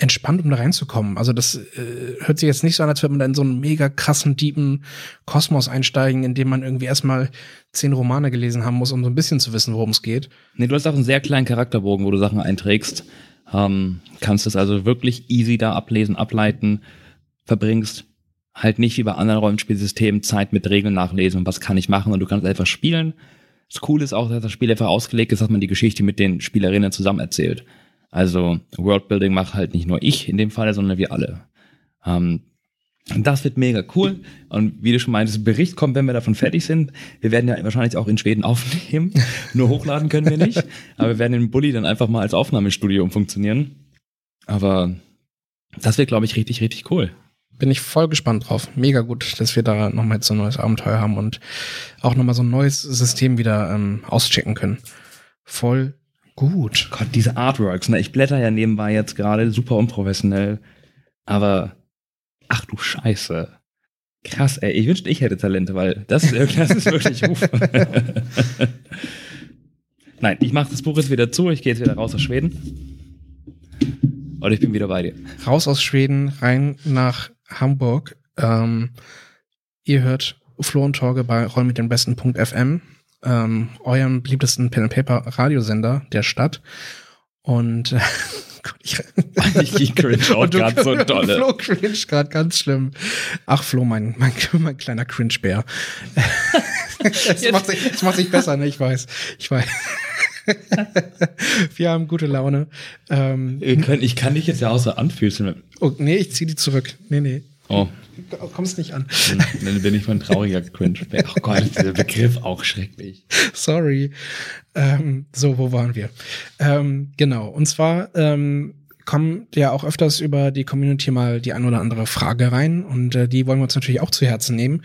entspannt, um da reinzukommen. Also das äh, hört sich jetzt nicht so an, als würde man da in so einen mega krassen, deepen Kosmos einsteigen, in dem man irgendwie erstmal zehn Romane gelesen haben muss, um so ein bisschen zu wissen, worum es geht. Nee, du hast auch einen sehr kleinen Charakterbogen, wo du Sachen einträgst. Ähm, kannst es also wirklich easy da ablesen, ableiten, verbringst halt nicht wie bei anderen Rollenspielsystemen Zeit mit Regeln nachlesen, was kann ich machen und du kannst einfach spielen. Das Coole ist auch, dass das Spiel einfach ausgelegt ist, dass man die Geschichte mit den Spielerinnen zusammen erzählt. Also Worldbuilding macht halt nicht nur ich in dem Fall, sondern wir alle. Ähm, das wird mega cool. Und wie du schon meintest, Bericht kommt, wenn wir davon fertig sind. Wir werden ja wahrscheinlich auch in Schweden aufnehmen. Nur hochladen können wir nicht. Aber wir werden den Bulli dann einfach mal als Aufnahmestudio umfunktionieren. Aber das wird, glaube ich, richtig, richtig cool. Bin ich voll gespannt drauf. Mega gut, dass wir da nochmal so ein neues Abenteuer haben und auch nochmal so ein neues System wieder ähm, auschecken können. Voll Gut. Gott, diese Artworks, ne? Ich blätter ja nebenbei jetzt gerade, super unprofessionell. Aber, ach du Scheiße. Krass, ey. Ich wünschte, ich hätte Talente, weil das, das ist wirklich Ruf. Nein, ich mache das Buch jetzt wieder zu, ich gehe jetzt wieder raus aus Schweden. Und ich bin wieder bei dir. Raus aus Schweden, rein nach Hamburg. Ähm, ihr hört Flo und Torge bei Roll mit dem besten.fm ähm, eurem beliebtesten Pen and Paper Radiosender der Stadt. Und äh, ich, ich cringe auch gerade so dolle. Flo cringe gerade ganz schlimm. Ach Flo, mein, mein, mein kleiner Cringe-Bär. Es macht, sich, macht sich besser, ne? Ich weiß. Ich weiß. Wir haben gute Laune. Ähm, ich kann dich jetzt ja auch so anfühlen. Oh, nee, ich zieh die zurück. Nee, nee. Oh. Kommst nicht an. Dann bin ich mal ein trauriger Cringe. Oh Gott, dieser Begriff auch schrecklich. Sorry. Ähm, so, wo waren wir? Ähm, genau. Und zwar ähm, kommt ja auch öfters über die Community mal die ein oder andere Frage rein und äh, die wollen wir uns natürlich auch zu Herzen nehmen.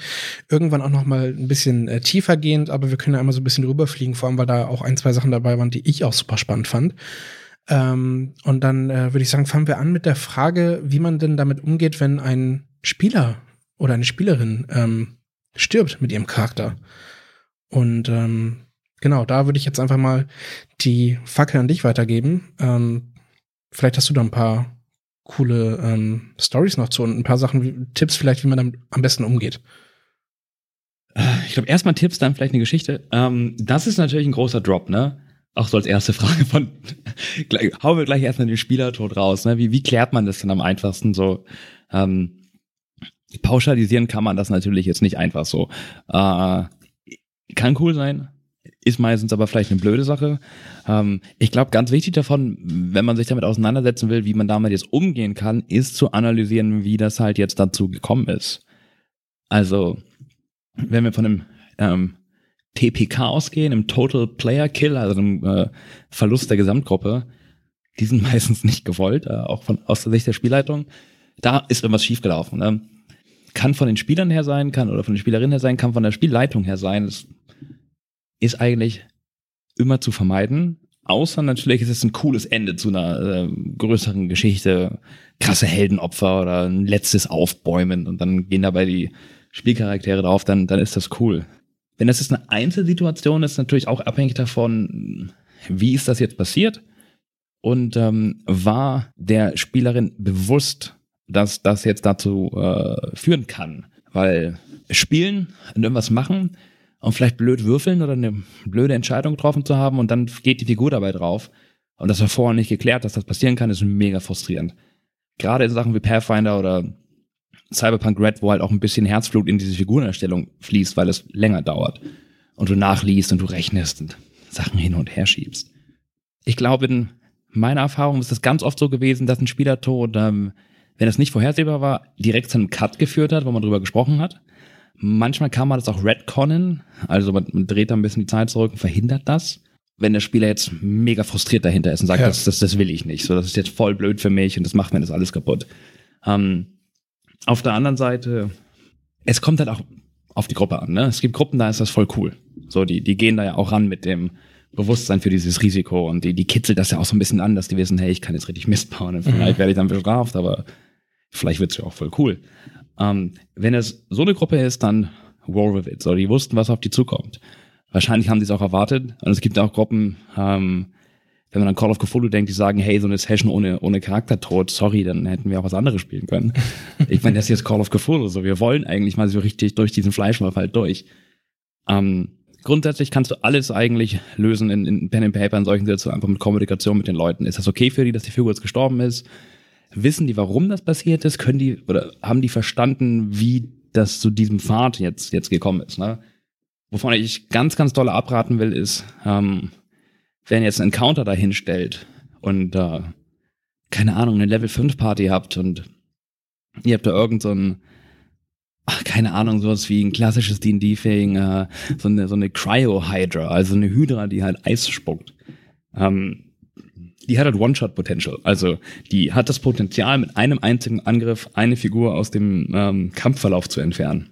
Irgendwann auch noch mal ein bisschen äh, tiefer gehend, aber wir können ja einmal so ein bisschen rüberfliegen, vor allem weil da auch ein, zwei Sachen dabei waren, die ich auch super spannend fand. Ähm, und dann äh, würde ich sagen, fangen wir an mit der Frage, wie man denn damit umgeht, wenn ein Spieler oder eine Spielerin ähm, stirbt mit ihrem Charakter. Und ähm, genau, da würde ich jetzt einfach mal die Fackel an dich weitergeben. Ähm, vielleicht hast du da ein paar coole ähm, Stories noch zu und ein paar Sachen, Tipps vielleicht, wie man damit am besten umgeht. Ich glaube, erstmal Tipps, dann vielleicht eine Geschichte. Ähm, das ist natürlich ein großer Drop, ne? Auch so als erste Frage von, hauen wir gleich erstmal den Spielertod raus, ne? Wie, wie klärt man das denn am einfachsten so? Ähm, pauschalisieren kann man das natürlich jetzt nicht einfach so. Äh, kann cool sein, ist meistens aber vielleicht eine blöde Sache. Ähm, ich glaube, ganz wichtig davon, wenn man sich damit auseinandersetzen will, wie man damit jetzt umgehen kann, ist zu analysieren, wie das halt jetzt dazu gekommen ist. Also, wenn wir von einem ähm, TPK ausgehen, im Total Player Kill, also einem äh, Verlust der Gesamtgruppe, die sind meistens nicht gewollt, äh, auch von, aus der Sicht der Spielleitung. Da ist irgendwas schiefgelaufen. Ne? Kann von den Spielern her sein, kann oder von den Spielerinnen her sein, kann von der Spielleitung her sein. Das ist eigentlich immer zu vermeiden. Außer natürlich ist es ein cooles Ende zu einer äh, größeren Geschichte, krasse Heldenopfer oder ein letztes Aufbäumen und dann gehen dabei die Spielcharaktere drauf, dann, dann ist das cool. Wenn das jetzt eine Einzelsituation ist, natürlich auch abhängig davon, wie ist das jetzt passiert und ähm, war der Spielerin bewusst, dass das jetzt dazu äh, führen kann. Weil spielen und irgendwas machen und vielleicht blöd würfeln oder eine blöde Entscheidung getroffen zu haben und dann geht die Figur dabei drauf. Und das war vorher nicht geklärt, dass das passieren kann, ist mega frustrierend. Gerade in Sachen wie Pathfinder oder Cyberpunk Red, wo halt auch ein bisschen Herzblut in diese Figurenerstellung fließt, weil es länger dauert. Und du nachliest und du rechnest und Sachen hin und her schiebst. Ich glaube, in meiner Erfahrung ist es ganz oft so gewesen, dass ein Spielertod, ähm, wenn es nicht vorhersehbar war, direkt zu einem Cut geführt hat, wo man drüber gesprochen hat. Manchmal kann man das auch retconnen, also man, man dreht da ein bisschen die Zeit zurück und verhindert das. Wenn der Spieler jetzt mega frustriert dahinter ist und sagt, ja. das, das, das will ich nicht, so das ist jetzt voll blöd für mich und das macht mir das alles kaputt. Ähm, auf der anderen Seite, es kommt halt auch auf die Gruppe an. Ne? Es gibt Gruppen, da ist das voll cool. So, die, die gehen da ja auch ran mit dem Bewusstsein für dieses Risiko und die, die kitzelt das ja auch so ein bisschen an, dass die wissen, hey, ich kann jetzt richtig Mist bauen und vielleicht mhm. werde ich dann bestraft, aber vielleicht wird's ja auch voll cool. Ähm, wenn es so eine Gruppe ist, dann war with it. So, die wussten, was auf die zukommt. Wahrscheinlich haben die es auch erwartet. Und es gibt auch Gruppen, ähm, wenn man an Call of Cthulhu denkt, die sagen, hey, so eine Session ohne, ohne Charaktertod, sorry, dann hätten wir auch was anderes spielen können. ich meine, das ist jetzt Call of Cthulhu, so wir wollen eigentlich mal so richtig durch diesen Fleischwolf halt durch. Ähm, grundsätzlich kannst du alles eigentlich lösen in, in Pen and Paper in solchen Situationen, einfach mit Kommunikation mit den Leuten. Ist das okay für die, dass die Figur jetzt gestorben ist? Wissen die, warum das passiert ist? Können die oder haben die verstanden, wie das zu diesem Pfad jetzt, jetzt gekommen ist? Ne? Wovon ich ganz, ganz doll abraten will, ist, ähm, wenn jetzt einen Encounter dahin stellt und äh, keine Ahnung, eine Level 5 Party habt und ihr habt da irgend so ein, ach, keine Ahnung, sowas wie ein klassisches D&D-Thing, äh, so eine, so eine Cryo-Hydra, also eine Hydra, die halt Eis spuckt. Ähm, die hat halt One-Shot-Potential. Also die hat das Potenzial, mit einem einzigen Angriff eine Figur aus dem ähm, Kampfverlauf zu entfernen.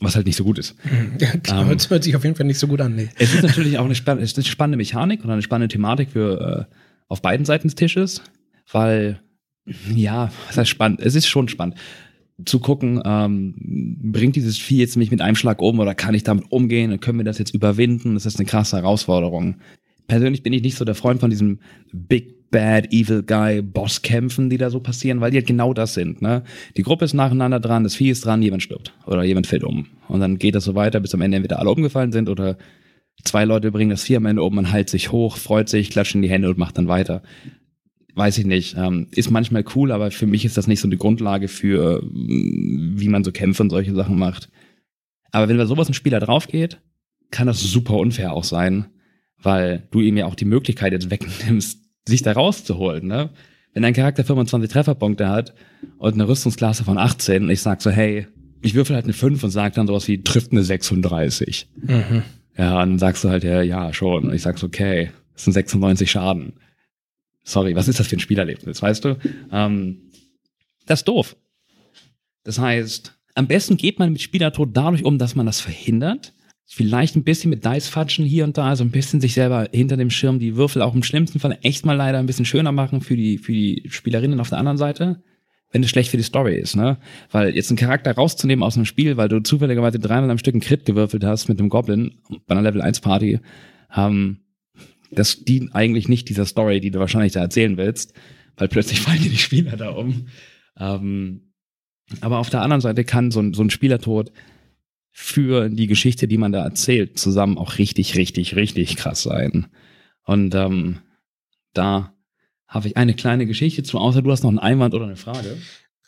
Was halt nicht so gut ist. Ja, klar, ähm, das hört sich auf jeden Fall nicht so gut an. Nee. Es ist natürlich auch eine, spann eine spannende Mechanik oder eine spannende Thematik für äh, auf beiden Seiten des Tisches, weil ja, was heißt spannend? Es ist schon spannend zu gucken, ähm, bringt dieses Vieh jetzt mich mit einem Schlag um oder kann ich damit umgehen? Können wir das jetzt überwinden? Das ist eine krasse Herausforderung persönlich bin ich nicht so der Freund von diesem Big Bad Evil Guy Bosskämpfen, die da so passieren, weil die halt genau das sind. Ne? Die Gruppe ist nacheinander dran, das Vieh ist dran, jemand stirbt oder jemand fällt um. Und dann geht das so weiter, bis am Ende entweder alle umgefallen sind oder zwei Leute bringen das Vieh am Ende um, man heilt sich hoch, freut sich, klatscht in die Hände und macht dann weiter. Weiß ich nicht. Ähm, ist manchmal cool, aber für mich ist das nicht so eine Grundlage für, wie man so Kämpfe und solche Sachen macht. Aber wenn bei sowas ein Spieler drauf geht, kann das super unfair auch sein weil du ihm ja auch die Möglichkeit jetzt wegnimmst, sich da rauszuholen. Ne? Wenn dein Charakter 25 Trefferpunkte hat und eine Rüstungsklasse von 18 und ich sag so, hey, ich würfel halt eine 5 und sag dann sowas wie, trifft eine 36. Mhm. Ja, und dann sagst du halt, ja, ja, schon. Und ich sag so, okay, das sind 96 Schaden. sorry, was ist das für ein Spielerlebnis, weißt du? Ähm, das ist doof. Das heißt, am besten geht man mit Spielertod dadurch um, dass man das verhindert. Vielleicht ein bisschen mit Dice-Fatschen hier und da, also ein bisschen sich selber hinter dem Schirm die Würfel auch im schlimmsten Fall echt mal leider ein bisschen schöner machen für die, für die Spielerinnen auf der anderen Seite wenn es schlecht für die Story ist, ne? Weil jetzt einen Charakter rauszunehmen aus einem Spiel, weil du zufälligerweise dreimal am Stück einen Crit gewürfelt hast mit einem Goblin bei einer Level 1 Party, ähm, das dient eigentlich nicht dieser Story, die du wahrscheinlich da erzählen willst, weil plötzlich fallen dir die Spieler da um. Ähm, aber auf der anderen Seite kann so ein, so ein Spielertod für die Geschichte, die man da erzählt, zusammen auch richtig, richtig, richtig krass sein. Und ähm, da habe ich eine kleine Geschichte zu, außer du hast noch einen Einwand oder eine Frage.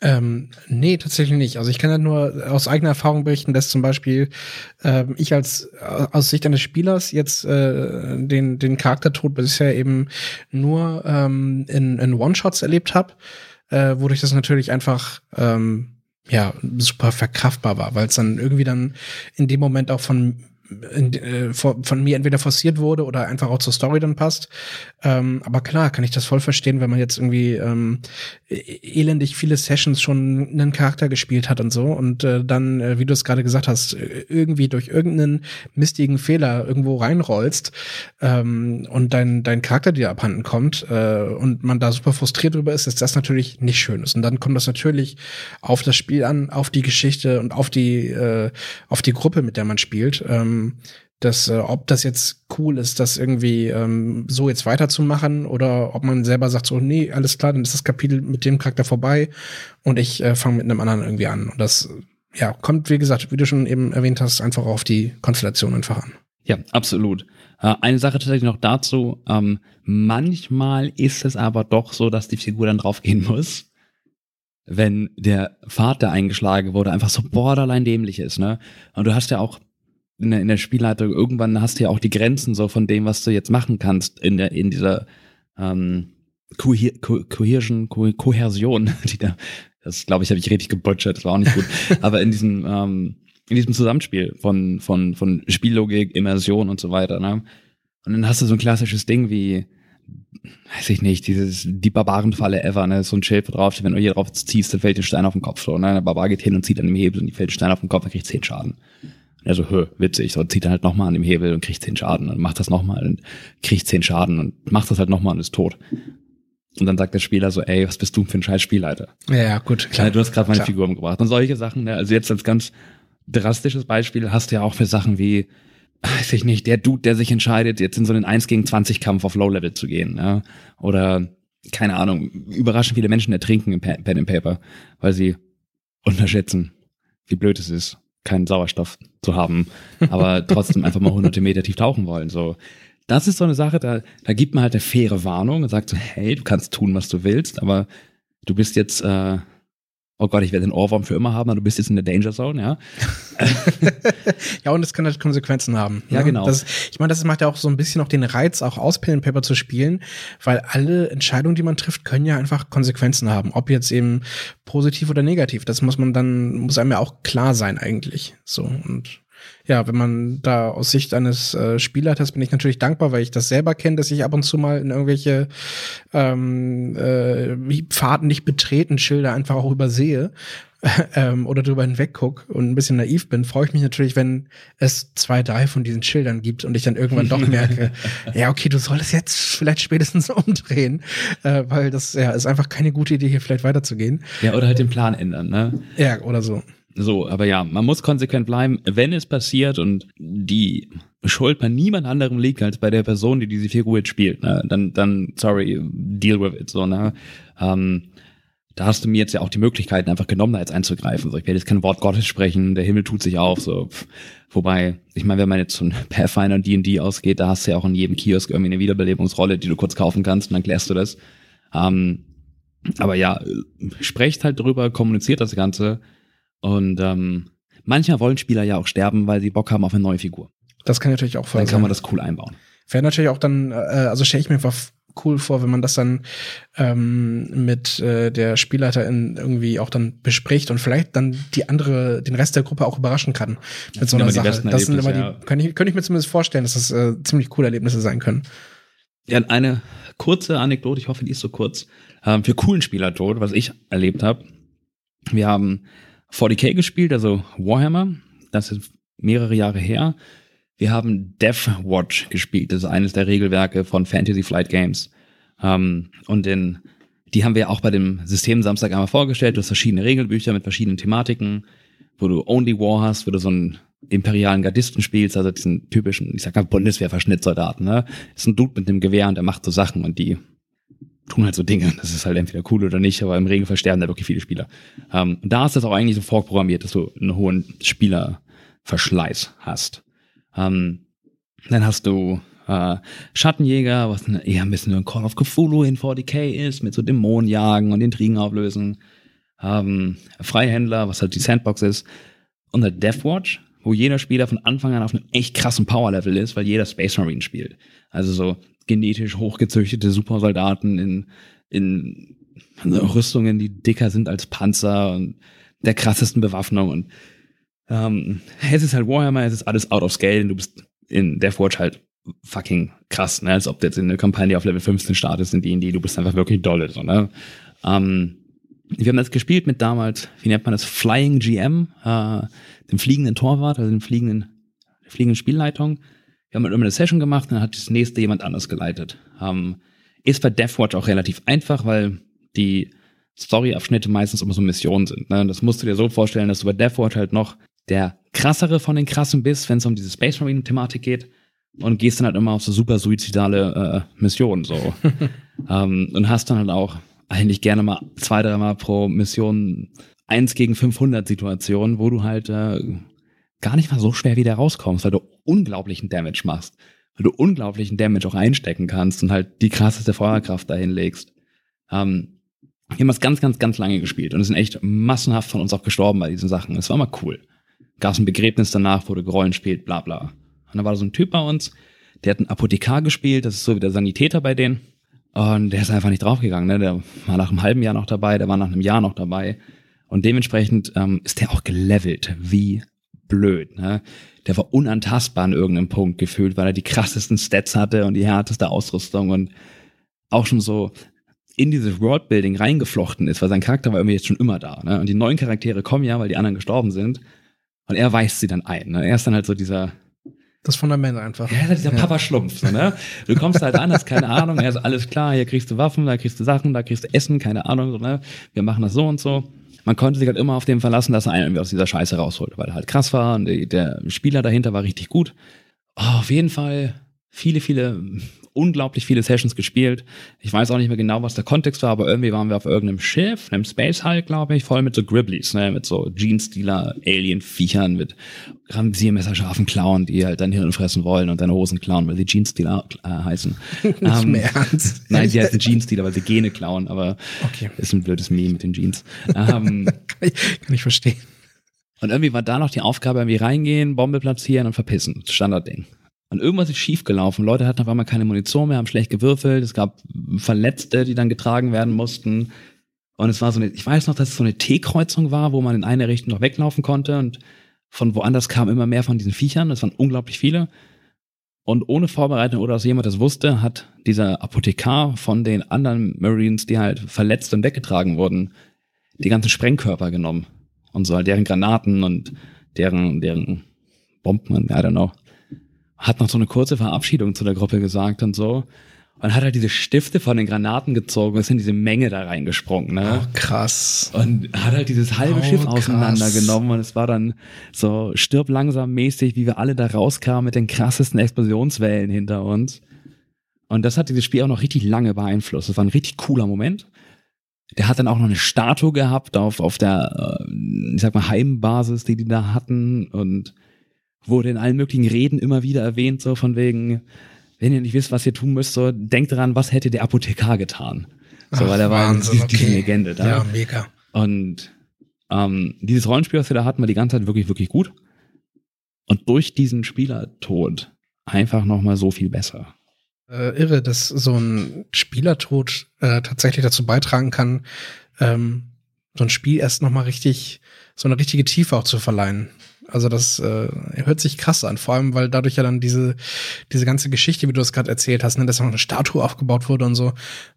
Ähm, nee, tatsächlich nicht. Also ich kann ja nur aus eigener Erfahrung berichten, dass zum Beispiel ähm, ich als aus Sicht eines Spielers jetzt äh, den den Charaktertod bisher eben nur ähm, in, in One-Shots erlebt habe, äh, wodurch das natürlich einfach ähm, ja super verkraftbar war, weil es dann irgendwie dann in dem Moment auch von äh, von mir entweder forciert wurde oder einfach auch zur Story dann passt. Ähm, aber klar, kann ich das voll verstehen, wenn man jetzt irgendwie ähm, e-, elendig viele Sessions schon einen Charakter gespielt hat und so und äh, dann, äh, wie du es gerade gesagt hast, irgendwie durch irgendeinen mistigen Fehler irgendwo reinrollst ähm, und dein, dein Charakter dir abhanden kommt äh, und man da super frustriert drüber ist, ist das natürlich nicht schön. Und dann kommt das natürlich auf das Spiel an, auf die Geschichte und auf die, äh, auf die Gruppe, mit der man spielt. Ähm, ähm, dass, äh, ob das jetzt cool ist, das irgendwie ähm, so jetzt weiterzumachen oder ob man selber sagt, so, nee, alles klar, dann ist das Kapitel mit dem Charakter vorbei und ich äh, fange mit einem anderen irgendwie an. Und das, ja, kommt, wie gesagt, wie du schon eben erwähnt hast, einfach auf die Konstellation einfach an. Ja, absolut. Äh, eine Sache tatsächlich noch dazu. Ähm, manchmal ist es aber doch so, dass die Figur dann draufgehen muss, wenn der Vater eingeschlagen wurde, einfach so borderline dämlich ist, ne? Und du hast ja auch in der, in der Spielleitung, irgendwann hast du ja auch die Grenzen so von dem, was du jetzt machen kannst in der, in dieser ähm, Coher Co Cohesion, Co Kohäsion, die da, das glaube ich, habe ich richtig gebutchert, das war auch nicht gut. Aber in diesem, ähm, in diesem Zusammenspiel von, von, von Spiellogik, Immersion und so weiter, ne? Und dann hast du so ein klassisches Ding wie, weiß ich nicht, dieses, die Barbarenfalle ever, ne, so ein Schild, drauf wenn du hier drauf ziehst, dann fällt dir ein Stein auf den Kopf, so, ne, der Barbar geht hin und zieht an dem Hebel und die fällt ein Stein auf den Kopf, dann kriegt zehn Schaden. Er so, hö, witzig, so zieht er halt nochmal an dem Hebel und kriegt zehn Schaden und macht das nochmal und kriegt zehn Schaden und macht das halt nochmal und ist tot. Und dann sagt der Spieler so, ey, was bist du für ein scheiß Spielleiter? Ja, ja gut, klar. du hast gerade meine klar. Figur umgebracht. Und solche Sachen, ne, also jetzt als ganz drastisches Beispiel hast du ja auch für Sachen wie, weiß ich nicht, der Dude, der sich entscheidet, jetzt in so einen 1 gegen 20 Kampf auf Low-Level zu gehen, ja. Oder, keine Ahnung, überraschend viele Menschen ertrinken im Pen and Paper, weil sie unterschätzen, wie blöd es ist keinen Sauerstoff zu haben, aber trotzdem einfach mal hunderte Meter tief tauchen wollen. So, das ist so eine Sache, da, da gibt man halt eine faire Warnung und sagt so, hey, du kannst tun, was du willst, aber du bist jetzt äh, oh Gott, ich werde den Ohrwurm für immer haben, du bist jetzt in der Danger Zone, ja. ja, und es kann halt Konsequenzen haben. Ja, ne? genau. Das, ich meine, das macht ja auch so ein bisschen auch den Reiz, auch aus Pen Paper zu spielen, weil alle Entscheidungen, die man trifft, können ja einfach Konsequenzen haben. Ob jetzt eben positiv oder negativ. Das muss man dann, muss einem ja auch klar sein eigentlich. So, und ja, wenn man da aus Sicht eines äh, Spielleiters bin ich natürlich dankbar, weil ich das selber kenne, dass ich ab und zu mal in irgendwelche ähm, äh, Pfaden nicht betreten Schilder einfach auch übersehe ähm, oder drüber hinweg guck und ein bisschen naiv bin, freue ich mich natürlich, wenn es zwei, drei von diesen Schildern gibt und ich dann irgendwann doch merke, ja, okay, du solltest jetzt vielleicht spätestens umdrehen, äh, weil das ja ist einfach keine gute Idee, hier vielleicht weiterzugehen. Ja, oder halt den Plan ändern, ne? Ja, oder so. So, aber ja, man muss konsequent bleiben, wenn es passiert und die Schuld bei niemand anderem liegt als bei der Person, die diese Figur jetzt spielt, ne? dann, dann, sorry, deal with it, so, ne? Ähm, da hast du mir jetzt ja auch die Möglichkeiten einfach genommen, da jetzt einzugreifen. So, ich werde jetzt kein Wort Gottes sprechen, der Himmel tut sich auf, so. Wobei, ich meine, wenn man jetzt von Pathfinder und D&D ausgeht, da hast du ja auch in jedem Kiosk irgendwie eine Wiederbelebungsrolle, die du kurz kaufen kannst und dann klärst du das. Ähm, aber ja, sprecht halt drüber, kommuniziert das Ganze und ähm, manchmal wollen Spieler ja auch sterben, weil sie Bock haben auf eine neue Figur. Das kann natürlich auch voll Dann kann man das cool einbauen. Wäre natürlich auch dann, äh, also stelle ich mir einfach cool vor, wenn man das dann ähm, mit äh, der Spielleiterin irgendwie auch dann bespricht und vielleicht dann die andere, den Rest der Gruppe auch überraschen kann mit so einer Sache. Das sind immer die, kann ich, könnte ich mir zumindest vorstellen, dass das äh, ziemlich coole Erlebnisse sein können. Ja, eine kurze Anekdote, ich hoffe, die ist so kurz, ähm, für coolen Spielertod, was ich erlebt habe. Wir haben 40k gespielt, also Warhammer, das ist mehrere Jahre her. Wir haben Death Watch gespielt, das ist eines der Regelwerke von Fantasy Flight Games. Ähm, und in, die haben wir auch bei dem System Samstag einmal vorgestellt. Du hast verschiedene Regelbücher mit verschiedenen Thematiken, wo du Only War hast, wo du so einen imperialen Gardisten spielst, also diesen typischen, ich sag mal, Bundeswehr-Verschnittsoldaten, ne? Ist ein Dude mit einem Gewehr und der macht so Sachen und die tun halt so Dinge. Das ist halt entweder cool oder nicht, aber im Regelfall sterben da wirklich viele Spieler. Ähm, und da ist das auch eigentlich so vorprogrammiert, dass du einen hohen Spielerverschleiß hast. Ähm, dann hast du äh, Schattenjäger, was eher ein bisschen ein Call of Cthulhu in 40k ist, mit so Dämonenjagen und Intrigen auflösen. Ähm, Freihändler, was halt die Sandbox ist. Und der Deathwatch, wo jeder Spieler von Anfang an auf einem echt krassen Power-Level ist, weil jeder Space Marine spielt. Also so genetisch hochgezüchtete Supersoldaten in, in Rüstungen, die dicker sind als Panzer und der krassesten Bewaffnung. Und ähm, es ist halt Warhammer, es ist alles out of scale und du bist in Deathwatch halt fucking krass, ne? Als ob du jetzt in eine Kampagne auf Level 15 startest in D&D, du bist einfach wirklich dolle, so, ne? Ähm, wir haben das gespielt mit damals, wie nennt man das, Flying GM, äh, dem fliegenden Torwart, also dem fliegenden, der fliegenden Spielleitung. Wir haben halt immer eine Session gemacht, dann hat das nächste jemand anders geleitet. Ähm, ist bei Deathwatch auch relativ einfach, weil die Story-Abschnitte meistens immer so Missionen sind. Ne? Das musst du dir so vorstellen, dass du bei Deathwatch halt noch der krassere von den krassen bist, wenn es um diese Space Marine-Thematik geht und gehst dann halt immer auf so super suizidale äh, Missionen so. ähm, und hast dann halt auch eigentlich gerne mal zwei, dreimal pro Mission eins gegen 500 Situationen, wo du halt äh, gar nicht mal so schwer wieder rauskommst, weil du unglaublichen Damage machst, weil du unglaublichen Damage auch einstecken kannst und halt die krasseste Feuerkraft dahin legst. Ähm, wir haben das ganz, ganz, ganz lange gespielt und es sind echt massenhaft von uns auch gestorben bei diesen Sachen. Es war mal cool. Gab ein Begräbnis danach, wurde gerollen spielt, bla bla. Und dann war da so ein Typ bei uns, der hat einen Apothekar gespielt, das ist so wie der Sanitäter bei denen. Und der ist einfach nicht draufgegangen. Ne? Der war nach einem halben Jahr noch dabei, der war nach einem Jahr noch dabei. Und dementsprechend ähm, ist der auch gelevelt wie blöd. Ne? Der war unantastbar an irgendeinem Punkt gefühlt, weil er die krassesten Stats hatte und die härteste Ausrüstung und auch schon so in dieses Worldbuilding reingeflochten ist, weil sein Charakter war irgendwie jetzt schon immer da. Ne? Und die neuen Charaktere kommen ja, weil die anderen gestorben sind. Und er weist sie dann ein. Ne? Er ist dann halt so dieser das Fundament einfach. Ja, dieser ja. Papa-Schlumpf. So, ne? Du kommst halt an, hast keine Ahnung, er ist alles klar, hier kriegst du Waffen, da kriegst du Sachen, da kriegst du Essen, keine Ahnung, so, ne? Wir machen das so und so. Man konnte sich halt immer auf dem verlassen, dass er einen irgendwie aus dieser Scheiße rausholt, weil er halt krass war und der Spieler dahinter war richtig gut. Oh, auf jeden Fall viele, viele unglaublich viele Sessions gespielt. Ich weiß auch nicht mehr genau, was der Kontext war, aber irgendwie waren wir auf irgendeinem Schiff, einem Space Hulk, glaube ich, voll mit so Gribblies, ne, mit so Jeans-Stealer, Alien-Viechern, mit rasiermesserscharfen Klauen, die halt dein Hirn fressen wollen und deine Hosen klauen, weil sie Jeans-Stealer äh, heißen. nicht ähm, mehr ernst. Nein, sie heißen Jeans-Stealer, weil sie Gene klauen, aber okay. ist ein blödes Meme mit den Jeans. Ähm, kann, ich, kann ich verstehen. Und irgendwie war da noch die Aufgabe, irgendwie reingehen, Bombe platzieren und verpissen. Standardding. Und irgendwas ist schiefgelaufen. Leute hatten auf einmal keine Munition mehr, haben schlecht gewürfelt. Es gab Verletzte, die dann getragen werden mussten. Und es war so eine, ich weiß noch, dass es so eine T-Kreuzung war, wo man in eine Richtung noch weglaufen konnte und von woanders kamen immer mehr von diesen Viechern. Das waren unglaublich viele. Und ohne Vorbereitung oder dass jemand das wusste, hat dieser Apothekar von den anderen Marines, die halt verletzt und weggetragen wurden, die ganzen Sprengkörper genommen. Und so halt deren Granaten und deren, deren Bomben, I don't know hat noch so eine kurze Verabschiedung zu der Gruppe gesagt und so. Und hat halt diese Stifte von den Granaten gezogen und ist in diese Menge da reingesprungen. Ne? Oh, krass. Und hat halt dieses halbe oh, Schiff auseinandergenommen und es war dann so stirb langsam mäßig, wie wir alle da rauskamen mit den krassesten Explosionswellen hinter uns. Und das hat dieses Spiel auch noch richtig lange beeinflusst. Das war ein richtig cooler Moment. Der hat dann auch noch eine Statue gehabt auf, auf der, äh, ich sag mal, Heimbasis, die die da hatten und wurde in allen möglichen Reden immer wieder erwähnt, so von wegen, wenn ihr nicht wisst, was ihr tun müsst, so denkt daran, was hätte der Apothekar getan. So, Ach, weil er war diese, diese Legende da. Ja, mega. Und ähm, dieses Rollenspiel, was wir da hatten, war die ganze Zeit wirklich, wirklich gut. Und durch diesen Spielertod einfach nochmal so viel besser. Äh, irre, dass so ein Spielertod äh, tatsächlich dazu beitragen kann, ähm, so ein Spiel erst nochmal richtig, so eine richtige Tiefe auch zu verleihen. Also das äh, hört sich krass an, vor allem weil dadurch ja dann diese diese ganze Geschichte, wie du es gerade erzählt hast, ne, dass auch eine Statue aufgebaut wurde und so.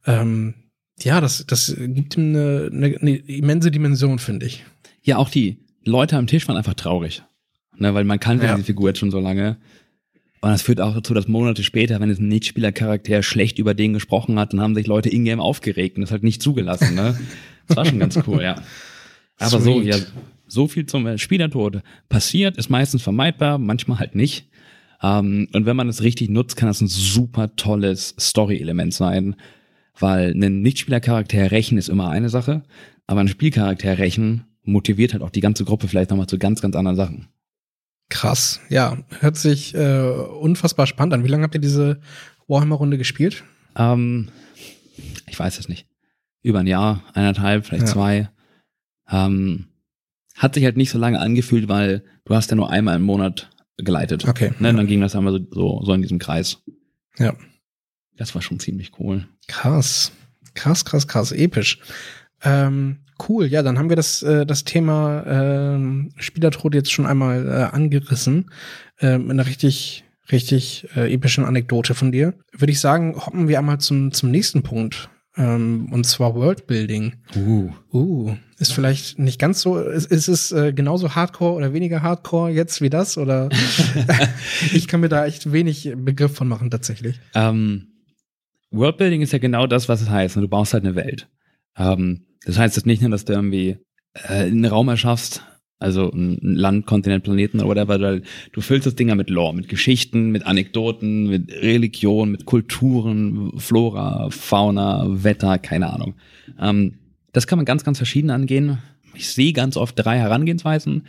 Ähm, ja, das das gibt ihm eine, eine, eine immense Dimension, finde ich. Ja, auch die Leute am Tisch waren einfach traurig, ne, weil man kannte Ja. diese Figur jetzt schon so lange. Und das führt auch dazu, dass Monate später, wenn es ein Nichtspielercharakter schlecht über den gesprochen hat, dann haben sich Leute in-game aufgeregt und das halt nicht zugelassen. Ne? Das war schon ganz cool, ja. Aber so, Sweet. ja, so viel zum äh, Spielertod passiert, ist meistens vermeidbar, manchmal halt nicht. Ähm, und wenn man es richtig nutzt, kann das ein super tolles Story-Element sein, weil ein Nichtspielercharakter rächen ist immer eine Sache, aber ein Spielcharakter rächen motiviert halt auch die ganze Gruppe vielleicht nochmal zu ganz, ganz anderen Sachen. Krass. Ja, hört sich äh, unfassbar spannend an. Wie lange habt ihr diese Warhammer-Runde gespielt? Ähm, ich weiß es nicht. Über ein Jahr, eineinhalb, vielleicht Ja. zwei. Ähm, hat sich halt nicht so lange angefühlt, weil du hast ja nur einmal im Monat geleitet. Okay. Ne, dann ging das einmal so, so, so in diesem Kreis. Ja. Das war schon ziemlich cool. Krass. Krass, krass, krass. Episch. Ähm, cool, ja, dann haben wir das, äh, das Thema ähm, Spielertod jetzt schon einmal äh, angerissen. Ähm, mit einer richtig, richtig äh, epischen Anekdote von dir. Würde ich sagen, hoppen wir einmal zum, zum nächsten Punkt. Ähm, und zwar Worldbuilding. Uh. Uh, ist vielleicht nicht ganz so, ist, ist es äh, genauso hardcore oder weniger hardcore jetzt wie das? Oder ich kann mir da echt wenig Begriff von machen, tatsächlich. Ähm, Worldbuilding ist ja genau das, was es heißt. ne? Du baust halt eine Welt. Ähm, das heißt jetzt nicht nur, dass du irgendwie äh, einen Raum erschaffst, also ein Land, Kontinent, Planeten oder whatever, weil du füllst das Ding ja mit Lore, mit Geschichten, mit Anekdoten, mit Religion, mit Kulturen, Flora, Fauna, Wetter, keine Ahnung. Ähm, das kann man ganz, ganz verschieden angehen. Ich sehe ganz oft drei Herangehensweisen.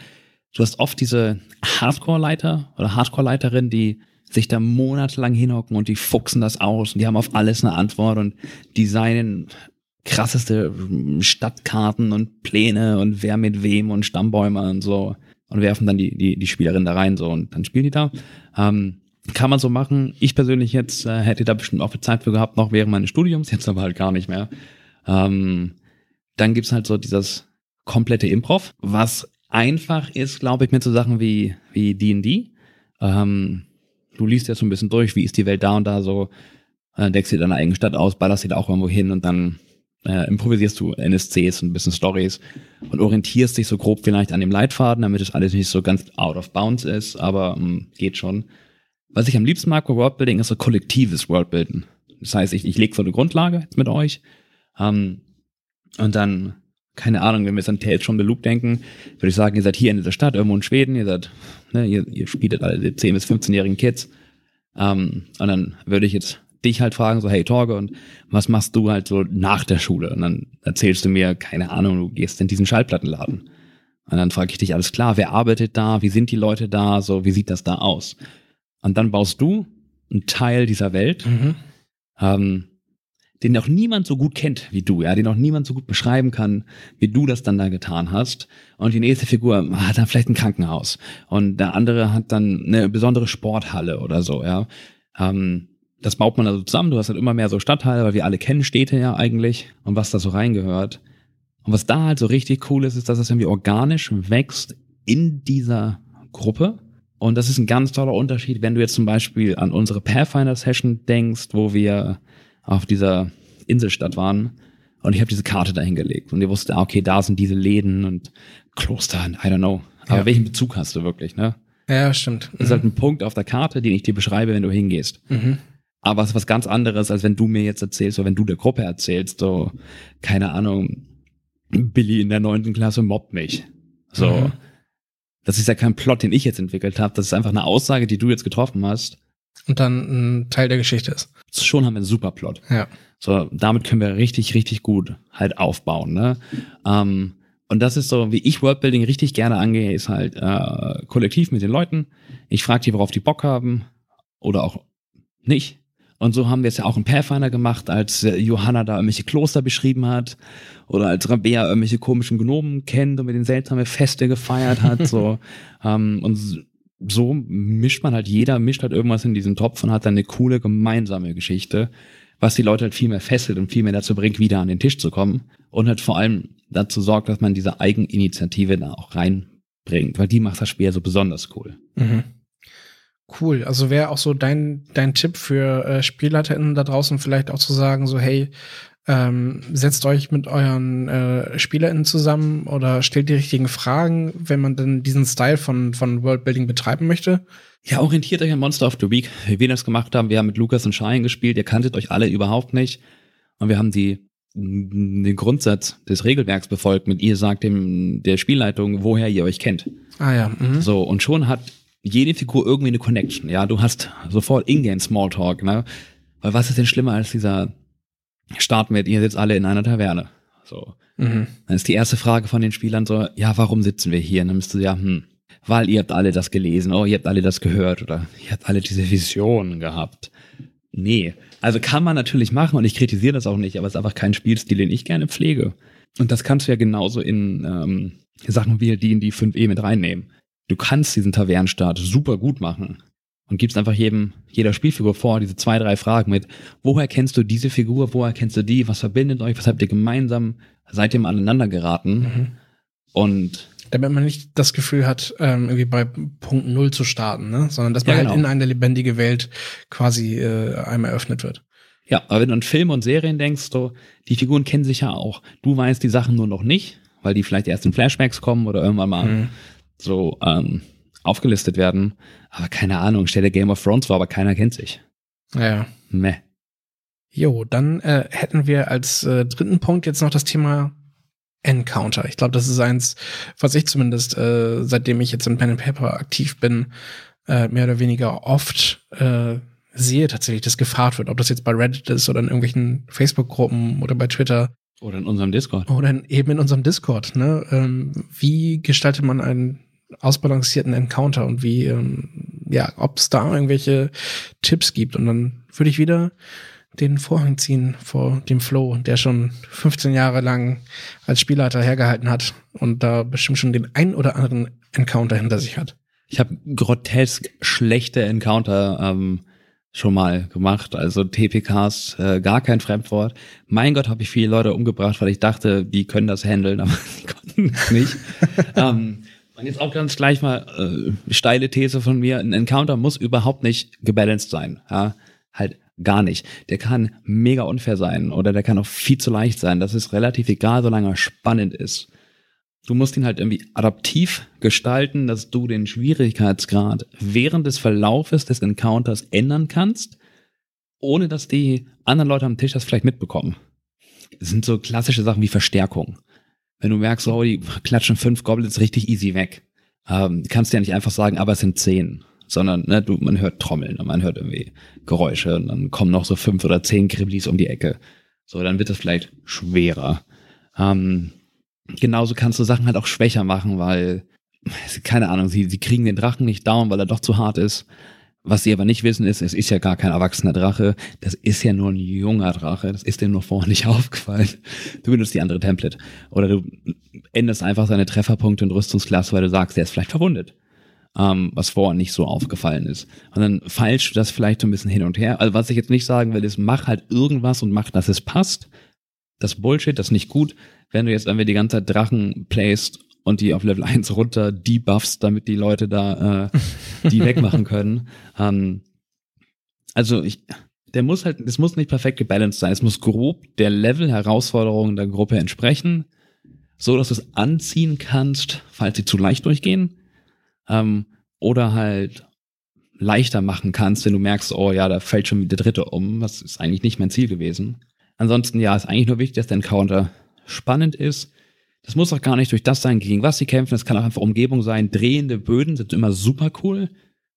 Du hast oft diese Hardcore-Leiter oder Hardcore-Leiterin, die sich da monatelang hinhocken und die fuchsen das aus und die haben auf alles eine Antwort und designen krasseste Stadtkarten und Pläne und wer mit wem und Stammbäume und so und werfen dann die, die, die Spielerin da rein so und dann spielen die da. Ähm, kann man so machen. Ich persönlich jetzt äh, hätte da bestimmt auch viel Zeit für gehabt, noch während meines Studiums, jetzt aber halt gar nicht mehr. Ähm, dann gibt's halt so dieses komplette Improv, was einfach ist, glaube ich, mit so Sachen wie wie D&D. Ähm, du liest ja so ein bisschen durch, wie ist die Welt da und da so, äh, deckst dir deine eigene Stadt aus, ballerst dir da auch irgendwo hin und dann äh, improvisierst du NSCs und ein bisschen Stories und orientierst dich so grob vielleicht an dem Leitfaden, damit es alles nicht so ganz out of bounds ist, aber ähm, geht schon. Was ich am liebsten mag bei Worldbuilding ist so kollektives Worldbuilden. Das heißt, ich, ich lege so eine Grundlage jetzt mit euch ähm, und dann, keine Ahnung, wenn wir jetzt an Tales from the Loop denken, würde ich sagen, ihr seid hier in dieser Stadt, irgendwo in Schweden, ihr seid, ne, ihr, ihr spielt alle die 10- bis 15-jährigen Kids. Ähm, und dann würde ich jetzt dich halt fragen, so, hey Torge, und was machst du halt so nach der Schule? Und dann erzählst du mir, keine Ahnung, du gehst in diesen Schallplattenladen. Und dann frage ich dich, alles klar, wer arbeitet da? Wie sind die Leute da? So, wie sieht das da aus? Und dann baust du einen Teil dieser Welt, Mhm. ähm, den noch niemand so gut kennt wie du, ja, den noch niemand so gut beschreiben kann, wie du das dann da getan hast. Und die nächste Figur hat dann vielleicht ein Krankenhaus und der andere hat dann eine besondere Sporthalle oder so, ja. Ähm, das baut man also zusammen. Du hast halt immer mehr so Stadtteile, weil wir alle kennen Städte ja eigentlich und was da so reingehört. Und was da halt so richtig cool ist, ist, dass es irgendwie organisch wächst in dieser Gruppe. Und das ist ein ganz toller Unterschied, wenn du jetzt zum Beispiel an unsere Pathfinder-Session denkst, wo wir auf dieser Inselstadt waren und ich habe diese Karte dahin gelegt und ihr wusstet, ah, okay, da sind diese Läden und Kloster und I don't know. Aber Ja. welchen Bezug hast du wirklich, ne? Ja, stimmt. Das ist halt ein Punkt auf der Karte, den ich dir beschreibe, wenn du hingehst. Mhm. Aber es ist was ganz anderes, als wenn du mir jetzt erzählst, oder wenn du der Gruppe erzählst, so, keine Ahnung, Billy in der neunten Klasse mobbt mich. So. Mhm. Das ist ja kein Plot, den ich jetzt entwickelt habe. Das ist einfach eine Aussage, die du jetzt getroffen hast. Und dann ein Teil der Geschichte ist. Schon haben wir einen super Plot. Ja. So, damit können wir richtig, richtig gut halt aufbauen. Ne? Ähm, und das ist so, wie ich Worldbuilding richtig gerne angehe, ist halt äh, kollektiv mit den Leuten. Ich frage die, worauf die Bock haben oder auch nicht. Und so haben wir es ja auch in Pathfinder gemacht, als äh, Johanna da irgendwelche Kloster beschrieben hat oder als Rabea irgendwelche komischen Gnomen kennt und mit den seltsame Feste gefeiert hat. so ähm, Und so mischt man halt, jeder mischt halt irgendwas in diesen Topf und hat dann eine coole gemeinsame Geschichte, was die Leute halt viel mehr fesselt und viel mehr dazu bringt, wieder an den Tisch zu kommen und halt vor allem dazu sorgt, dass man diese Eigeninitiative da auch bringt, weil die macht das Spiel ja so besonders cool. Mhm. Cool. Also wäre auch so dein, dein Tipp für äh, SpielleiterInnen da draußen vielleicht auch zu sagen, so, hey, ähm, setzt euch mit euren äh, SpielerInnen zusammen oder stellt die richtigen Fragen, wenn man denn diesen Style von, von Worldbuilding betreiben möchte. Ja, orientiert euch an Monster of the Week, wie wir das gemacht haben. Wir haben mit Lukas und Shine gespielt, ihr kanntet euch alle überhaupt nicht. Und wir haben die den Grundsatz des Regelwerks befolgt mit ihr sagt dem der Spielleitung, woher ihr euch kennt. Ah ja. Mhm. So, und schon hat jede Figur irgendwie eine Connection. Ja, du hast sofort Ingame Smalltalk, ne? Weil was ist denn schlimmer als dieser Start mit, ihr sitzt alle in einer Taverne. So. Mhm. Dann ist die erste Frage von den Spielern so, ja, warum sitzen wir hier? Und dann müsst du ja, hm, weil ihr habt alle das gelesen, oh, ihr habt alle das gehört oder ihr habt alle diese Visionen gehabt. Nee. Also kann man natürlich machen und ich kritisiere das auch nicht, aber es ist einfach kein Spielstil, den ich gerne pflege. Und das kannst du ja genauso in ähm, Sachen wie die in die 5e mit reinnehmen. Du kannst diesen Tavernenstart super gut machen und gibst einfach jedem, jeder Spielfigur vor, diese zwei, drei Fragen mit, woher kennst du diese Figur, woher kennst du die, was verbindet euch, was habt ihr gemeinsam, seid ihr aneinander geraten? Mhm. Und damit man nicht das Gefühl hat, ähm, irgendwie bei Punkt Null zu starten, ne? sondern dass man ja, halt genau. halt in eine lebendige Welt quasi äh, einmal eröffnet wird. Ja, aber wenn du an Filme und Serien denkst, so, die Figuren kennen sich ja auch. Du weißt die Sachen nur noch nicht, weil die vielleicht erst in Flashbacks kommen oder irgendwann mal mhm. So ähm, aufgelistet werden. Aber keine Ahnung, stelle Game of Thrones vor, aber keiner kennt sich. Ja. Meh. Jo, dann äh, hätten wir als äh, dritten Punkt jetzt noch das Thema Encounter. Ich glaube, das ist eins, was ich zumindest, äh, seitdem ich jetzt in Pen and Paper aktiv bin, äh, mehr oder weniger oft äh, sehe tatsächlich, dass gefragt wird, ob das jetzt bei Reddit ist oder in irgendwelchen Facebook-Gruppen oder bei Twitter. Oder in unserem Discord. Oder in, eben in unserem Discord. Ne? Ähm, wie gestaltet man einen ausbalancierten Encounter und wie, ähm, ja, ob es da irgendwelche Tipps gibt. Und dann würde ich wieder den Vorhang ziehen vor dem Flo, der schon 15 Jahre lang als Spielleiter hergehalten hat und da bestimmt schon den ein oder anderen Encounter hinter sich hat. Ich habe grotesk schlechte Encounter ähm, schon mal gemacht, also TPKs, äh, gar kein Fremdwort. Mein Gott, habe ich viele Leute umgebracht, weil ich dachte, die können das handeln, aber die konnten es nicht. ähm, und jetzt auch ganz gleich mal äh, steile These von mir, ein Encounter muss überhaupt nicht gebalanced sein. Ja? Halt gar nicht. Der kann mega unfair sein oder der kann auch viel zu leicht sein. Das ist relativ egal, solange er spannend ist. Du musst ihn halt irgendwie adaptiv gestalten, dass du den Schwierigkeitsgrad während des Verlaufes des Encounters ändern kannst, ohne dass die anderen Leute am Tisch das vielleicht mitbekommen. Das sind so klassische Sachen wie Verstärkung. Wenn du merkst, oh, die klatschen fünf Goblins richtig easy weg, ähm, kannst du ja nicht einfach sagen, aber es sind zehn, sondern ne, du, man hört Trommeln und man hört irgendwie Geräusche und dann kommen noch so fünf oder zehn Griblis um die Ecke. So, dann wird das vielleicht schwerer. Ähm, genauso kannst du Sachen halt auch schwächer machen, weil, keine Ahnung, sie, sie kriegen den Drachen nicht down, weil er doch zu hart ist. Was sie aber nicht wissen ist, es ist ja gar kein erwachsener Drache. Das ist ja nur ein junger Drache. Das ist dem noch vorher nicht aufgefallen. Du benutzt die andere Template. Oder du änderst einfach seine Trefferpunkte und Rüstungsklasse, weil du sagst, der ist vielleicht verwundet. Ähm, was vorher nicht so aufgefallen ist. Und dann du das vielleicht so ein bisschen hin und her. Also was ich jetzt nicht sagen will, ist, mach halt irgendwas und mach, dass es passt. Das Bullshit, das ist nicht gut. Wenn du jetzt einfach die ganze Zeit Drachen playst und die auf Level 1 runter debuffst, damit die Leute da äh, die wegmachen können. Ähm, also ich, der muss halt, es muss nicht perfekt gebalanced sein. Es muss grob der Level-Herausforderung der Gruppe entsprechen, so dass du es anziehen kannst, falls sie zu leicht durchgehen. Ähm, oder halt leichter machen kannst, wenn du merkst, oh ja, da fällt schon der dritte um. Das ist eigentlich nicht mein Ziel gewesen. Ansonsten, ja, ist eigentlich nur wichtig, dass der Encounter spannend ist, das muss auch gar nicht durch das sein, gegen was sie kämpfen. Das kann auch einfach Umgebung sein. Drehende Böden sind immer super cool.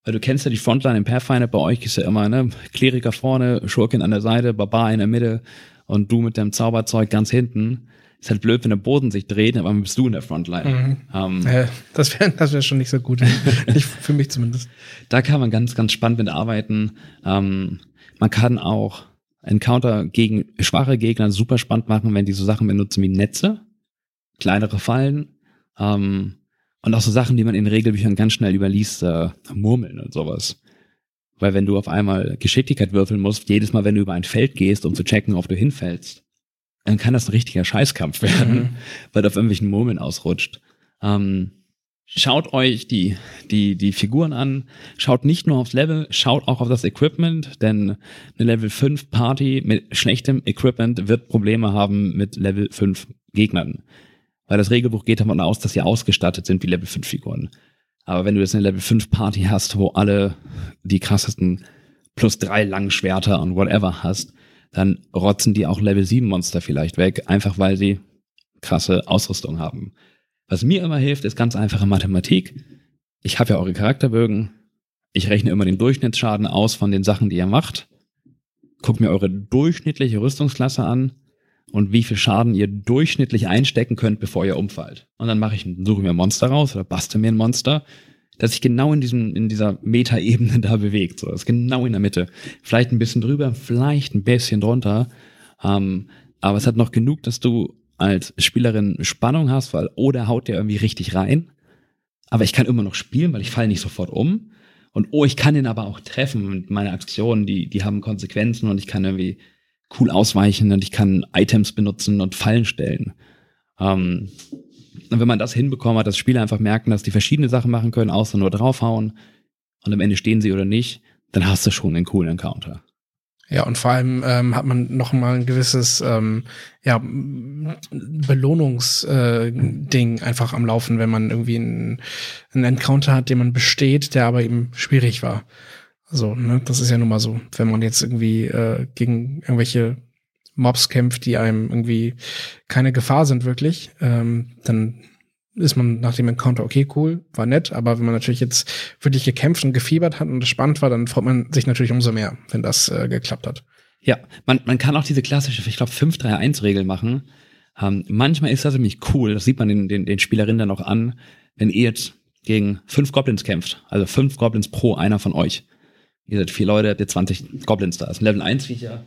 Weil du kennst ja die Frontline im Pathfinder, bei euch ist ja immer, ne, Kleriker vorne, Schurkin an der Seite, Barbar in der Mitte und du mit deinem Zauberzeug ganz hinten. Ist halt blöd, wenn der Boden sich dreht, aber bist du in der Frontline. Mhm. Ähm, äh, das wäre das wär schon nicht so gut. nicht für mich zumindest. Da kann man ganz, ganz spannend mit arbeiten. Ähm, man kann auch Encounter gegen schwache Gegner super spannend machen, wenn die so Sachen benutzen wie Netze kleinere Fallen ähm, und auch so Sachen, die man in Regelbüchern ganz schnell überliest, äh, Murmeln und sowas. Weil wenn du auf einmal Geschicklichkeit würfeln musst, jedes Mal, wenn du über ein Feld gehst, um zu checken, ob du hinfällst, dann kann das ein richtiger Scheißkampf werden, mhm. weil du auf irgendwelchen Murmeln ausrutscht. Ähm, schaut euch die, die, die Figuren an, schaut nicht nur aufs Level, schaut auch auf das Equipment, denn eine Level 5 Party mit schlechtem Equipment wird Probleme haben mit Level 5 Gegnern. Weil das Regelbuch geht davon aus, dass sie ausgestattet sind wie Level 5 Figuren. Aber wenn du jetzt eine Level 5 Party hast, wo alle die krassesten plus drei Langschwerter und whatever hast, dann rotzen die auch Level 7 Monster vielleicht weg, einfach weil sie krasse Ausrüstung haben. Was mir immer hilft, ist ganz einfache Mathematik. Ich habe ja eure Charakterbögen. Ich rechne immer den Durchschnittsschaden aus von den Sachen, die ihr macht. Guckt mir eure durchschnittliche Rüstungsklasse an und wie viel Schaden ihr durchschnittlich einstecken könnt, bevor ihr umfallt. Und dann mache ich, suche mir ein Monster raus oder bastel mir ein Monster, das sich genau in diesem, in dieser Meta-Ebene da bewegt. So, das ist genau in der Mitte. Vielleicht ein bisschen drüber, vielleicht ein bisschen drunter. Ähm, aber es hat noch genug, dass du als Spielerin Spannung hast, weil oh, der haut dir irgendwie richtig rein. Aber ich kann immer noch spielen, weil ich falle nicht sofort um. Und oh, ich kann ihn aber auch treffen. Und meine Aktionen, die, die haben Konsequenzen und ich kann irgendwie cool ausweichen und ich kann Items benutzen und Fallen stellen. Ähm, und wenn man das hinbekommen hat, dass Spieler einfach merken, dass die verschiedene Sachen machen können, außer nur draufhauen und am Ende stehen sie oder nicht, dann hast du schon einen coolen Encounter. Ja, und vor allem ähm, hat man noch mal ein gewisses ähm, ja, Belohnungsding äh, einfach am Laufen, wenn man irgendwie einen, einen Encounter hat, den man besteht, der aber eben schwierig war. So, ne, das ist ja nun mal so. Wenn man jetzt irgendwie äh, gegen irgendwelche Mobs kämpft, die einem irgendwie keine Gefahr sind wirklich, ähm, dann ist man nach dem Encounter, okay, cool, war nett, aber wenn man natürlich jetzt wirklich gekämpft und gefiebert hat und es spannend war, dann freut man sich natürlich umso mehr, wenn das äh, geklappt hat. Ja, man, man kann auch diese klassische, ich glaube, 5-3-1-Regel machen. Ähm, manchmal ist das nämlich cool, das sieht man den, den, den Spielerinnen dann auch an, wenn ihr jetzt gegen fünf Goblins kämpft, also fünf Goblins pro einer von euch. Ihr seid vier Leute, habt ihr 20 Goblins da. Das ist ein Level 1 Viecher.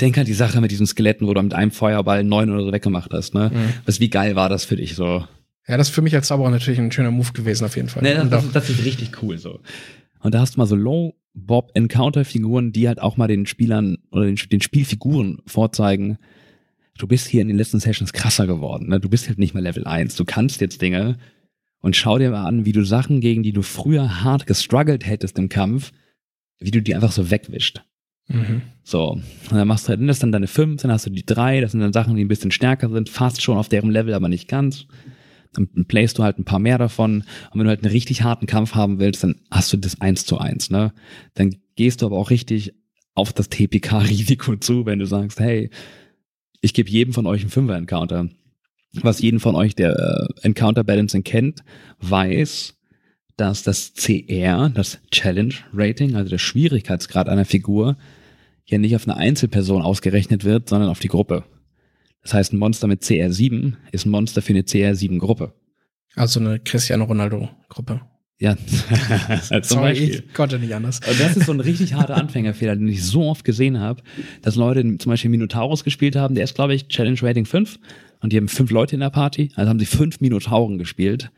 Denk halt die Sache mit diesen Skeletten, wo du mit einem Feuerball neun oder so weggemacht hast, ne? Mhm. Was, wie geil war das für dich so? Ja, das ist für mich als Zauberer natürlich ein schöner Move gewesen, auf jeden Fall. Nee, das, das, das ist richtig cool so. Und da hast du mal so Low-Bob-Encounter-Figuren, die halt auch mal den Spielern oder den, den, Spielfiguren vorzeigen, du bist hier in den letzten Sessions krasser geworden. Ne? Du bist halt nicht mehr Level 1. Du kannst jetzt Dinge und schau dir mal an, wie du Sachen, gegen die du früher hart gestruggelt hättest im Kampf, wie du die einfach so wegwischt. Mhm. So, und dann machst du halt, das dann deine 5, dann hast du die 3, das sind dann Sachen, die ein bisschen stärker sind, fast schon auf deren Level, aber nicht ganz dann playst du halt ein paar mehr davon. Und wenn du halt einen richtig harten Kampf haben willst, dann hast du das eins zu eins, ne? Dann gehst du aber auch richtig auf das TPK-Risiko zu, wenn du sagst, hey, ich gebe jedem von euch einen Fünfer-Encounter. Was jeden von euch, der äh, Encounter Balancing kennt, weiß, dass das CR, das Challenge Rating, also der Schwierigkeitsgrad einer Figur, ja nicht auf eine Einzelperson ausgerechnet wird, sondern auf die Gruppe. Das heißt, ein Monster mit CR7 ist ein Monster für eine CR7-Gruppe. Also eine Cristiano Ronaldo-Gruppe. Ja, zum Beispiel. ich konnte nicht anders. Und das ist so ein richtig harter Anfängerfehler, den ich so oft gesehen habe, dass Leute zum Beispiel Minotaurus gespielt haben, der ist, glaube ich, Challenge Rating 5 und die haben fünf Leute in der Party, also haben sie fünf Minotauren gespielt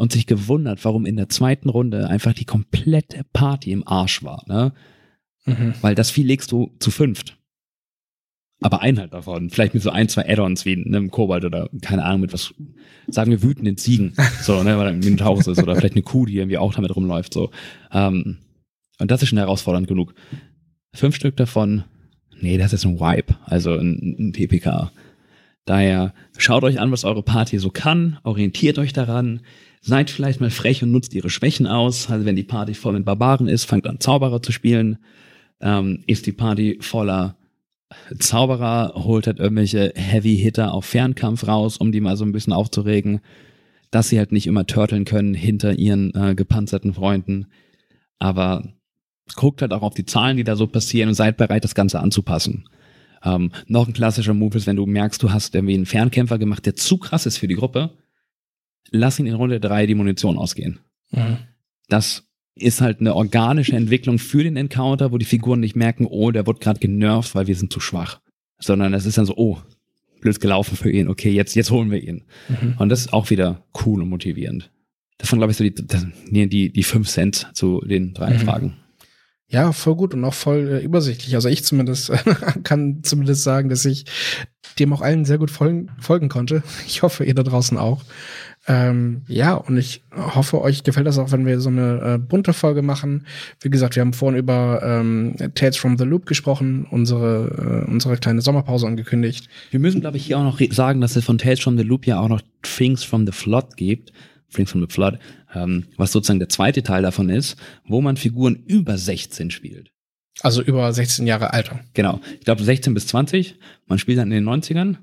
und sich gewundert, warum in der zweiten Runde einfach die komplette Party im Arsch war, ne? Mhm. Weil das Vieh legst du zu fünft aber ein halt davon. Vielleicht mit so ein, zwei Add-ons wie einem Kobalt oder keine Ahnung mit was, sagen wir wütenden Ziegen, so, ne, weil ein Minotaurus ist oder vielleicht eine Kuh, die irgendwie auch damit rumläuft, so. Ähm, und das ist schon herausfordernd genug. Fünf Stück davon, nee, das ist ein Wipe, also ein, ein PPK. Daher schaut euch an, was eure Party so kann, orientiert euch daran, seid vielleicht mal frech und nutzt ihre Schwächen aus. Also wenn die Party voll mit Barbaren ist, fangt an Zauberer zu spielen. Ähm, ist die Party voller Zauberer holt halt irgendwelche Heavy-Hitter auf Fernkampf raus, um die mal so ein bisschen aufzuregen, dass sie halt nicht immer turteln können hinter ihren äh, gepanzerten Freunden. Aber guckt halt auch auf die Zahlen, die da so passieren und seid bereit, das Ganze anzupassen. Ähm, noch ein klassischer Move ist, wenn du merkst, du hast irgendwie einen Fernkämpfer gemacht, der zu krass ist für die Gruppe, lass ihn in Runde drei die Munition ausgehen. Mhm. Das ist halt eine organische Entwicklung für den Encounter, wo die Figuren nicht merken, oh, der wird gerade genervt, weil wir sind zu schwach. Sondern es ist dann so, oh, blöd gelaufen für ihn, okay, jetzt, jetzt holen wir ihn. Mhm. Und das ist auch wieder cool und motivierend. Das waren, glaube ich, so die, die, die fünf Cent zu den drei mhm. Fragen. Ja, voll gut und auch voll äh, übersichtlich. Also ich zumindest kann zumindest sagen, dass ich dem auch allen sehr gut folgen, folgen konnte. Ich hoffe, ihr da draußen auch. Ähm, ja, und ich hoffe, euch gefällt das auch, wenn wir so eine äh, bunte Folge machen. Wie gesagt, wir haben vorhin über ähm, Tales from the Loop gesprochen, unsere, äh, unsere kleine Sommerpause angekündigt. Wir müssen, glaube ich, hier auch noch sagen, dass es von Tales from the Loop ja auch noch Things from the Flood gibt. Things from the Flood, ähm, was sozusagen der zweite Teil davon ist, wo man Figuren über 16 spielt. Also über 16 Jahre Alter. Genau. Ich glaube 16 bis 20. Man spielt dann in den 90ern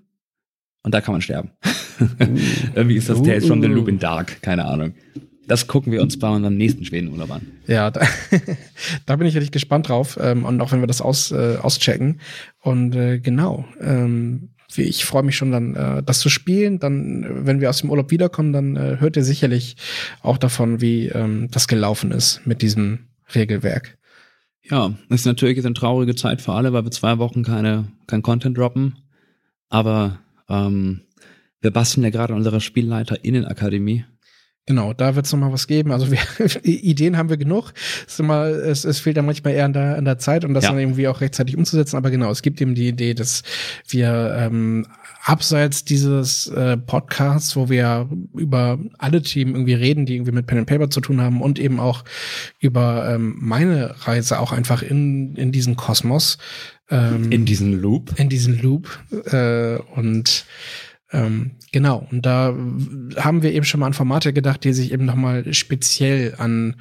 und da kann man sterben. Irgendwie ist das uh, Tales from the Loop in Dark, keine Ahnung. Das gucken wir uns bei unserem nächsten Schwedenurlaub an. Ja, da, da bin ich richtig gespannt drauf. Ähm, und auch wenn wir das aus, äh, auschecken. Und äh, genau, ähm, ich freue mich schon dann, äh, das zu spielen. Dann, wenn wir aus dem Urlaub wiederkommen, dann äh, hört ihr sicherlich auch davon, wie ähm, das gelaufen ist mit diesem Regelwerk. Ja, ist natürlich jetzt eine traurige Zeit für alle, weil wir zwei Wochen keine, kein Content droppen. Aber ähm, wir basteln ja gerade an unserer Spielleiter-Innenakademie. Genau, da wird es nochmal was geben. Also wir, Ideen haben wir genug. Es, ist immer, es, es fehlt dann manchmal eher an der, an der Zeit, um das ja. dann irgendwie auch rechtzeitig umzusetzen. Aber genau, es gibt eben die Idee, dass wir ähm, abseits dieses äh, Podcasts, wo wir über alle Themen irgendwie reden, die irgendwie mit Pen and Paper zu tun haben und eben auch über ähm, meine Reise auch einfach in, in diesen Kosmos. Ähm, in diesen Loop. In diesen Loop. Äh, und ähm, genau, und da haben wir eben schon mal an Formate gedacht, die sich eben nochmal speziell an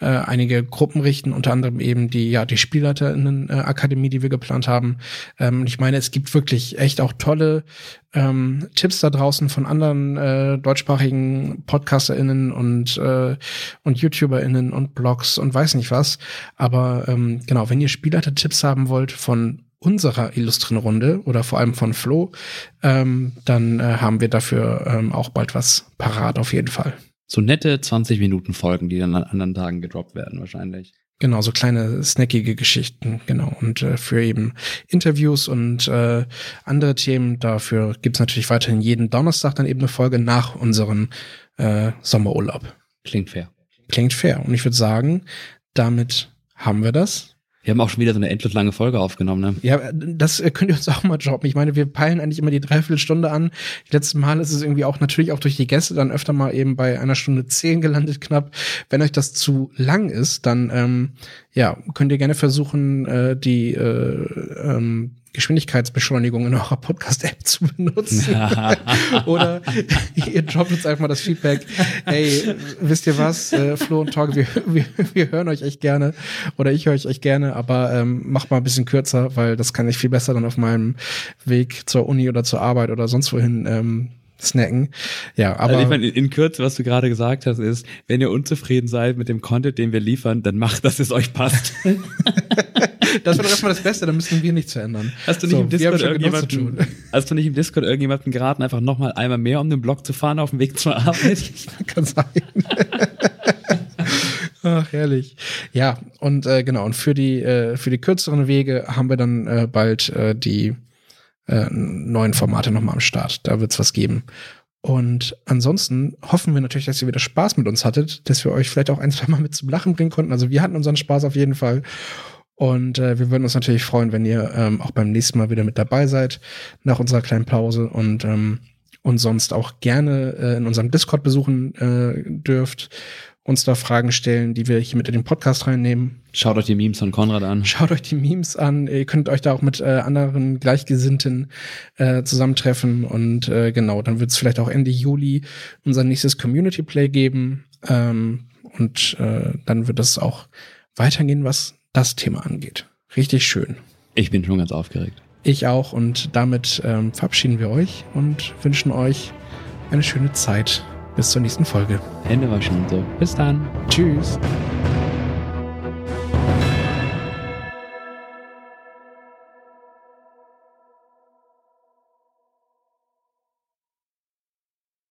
äh, einige Gruppen richten, unter anderem eben die, ja, die Spielleiterinnen-Akademie, die wir geplant haben. Ähm, ich meine, es gibt wirklich echt auch tolle ähm, Tipps da draußen von anderen äh, deutschsprachigen PodcasterInnen und, äh, und YouTuberInnen und Blogs und weiß nicht was. Aber ähm, genau, wenn ihr Spielleiter-Tipps haben wollt von unserer illustren Runde oder vor allem von Flo, ähm, dann äh, haben wir dafür ähm, auch bald was parat auf jeden Fall. So nette 20 Minuten Folgen, die dann an anderen Tagen gedroppt werden wahrscheinlich. Genau, so kleine snackige Geschichten, genau. Und äh, für eben Interviews und äh, andere Themen, dafür gibt's natürlich weiterhin jeden Donnerstag dann eben eine Folge nach unserem äh, Sommerurlaub. Klingt fair. Klingt fair. Und ich würde sagen, damit haben wir das. Wir haben auch schon wieder so eine endlos lange Folge aufgenommen, ne? Ja, das äh, könnt ihr uns auch mal droppen. Ich meine, wir peilen eigentlich immer die Dreiviertelstunde an. Die letzten Mal ist es irgendwie auch natürlich auch durch die Gäste dann öfter mal eben bei einer Stunde zehn gelandet knapp. Wenn euch das zu lang ist, dann ähm, ja, könnt ihr gerne versuchen, äh, die äh, ähm, Geschwindigkeitsbeschleunigung in eurer Podcast-App zu benutzen. Oder ihr droppt uns einfach mal das Feedback. Hey, wisst ihr was, äh, Flo und Torge, wir, wir, wir hören euch echt gerne. Oder ich höre euch echt gerne, aber ähm, macht mal ein bisschen kürzer, weil das kann ich viel besser dann auf meinem Weg zur Uni oder zur Arbeit oder sonst wohin ähm, snacken. Ja, aber. Also ich meine, in Kürze, was du gerade gesagt hast, ist, wenn ihr unzufrieden seid mit dem Content, den wir liefern, dann macht, dass es euch passt. das wäre doch erstmal das Beste, dann müssen wir nichts verändern. Hast du nicht so, im Discord irgendjemanden, hast du nicht im Discord irgendjemanden geraten, einfach nochmal einmal mehr um den Block zu fahren auf dem Weg zur Arbeit? Kann sein. Ach, herrlich. Ja, und äh, genau, und für die, äh, für die kürzeren Wege haben wir dann äh, bald äh, die äh, neuen Formate nochmal am Start. Da wird's was geben. Und ansonsten hoffen wir natürlich, dass ihr wieder Spaß mit uns hattet, dass wir euch vielleicht auch ein, zwei Mal mit zum Lachen bringen konnten. Also wir hatten unseren Spaß auf jeden Fall. Und äh, wir würden uns natürlich freuen, wenn ihr ähm, auch beim nächsten Mal wieder mit dabei seid, nach unserer kleinen Pause und ähm, uns sonst auch gerne äh, in unserem Discord besuchen äh, dürft uns da Fragen stellen, die wir hier mit in den Podcast reinnehmen. Schaut euch die Memes von Konrad an. Schaut euch die Memes an. Ihr könnt euch da auch mit äh, anderen Gleichgesinnten äh, zusammentreffen. Und äh, genau, dann wird es vielleicht auch Ende Juli unser nächstes Community Play geben. Ähm, und äh, dann wird es auch weitergehen, was das Thema angeht. Richtig schön. Ich bin schon ganz aufgeregt. Ich auch. Und damit ähm, verabschieden wir euch und wünschen euch eine schöne Zeit bis zur nächsten Folge. Hände waschen und so. Bis dann. Tschüss.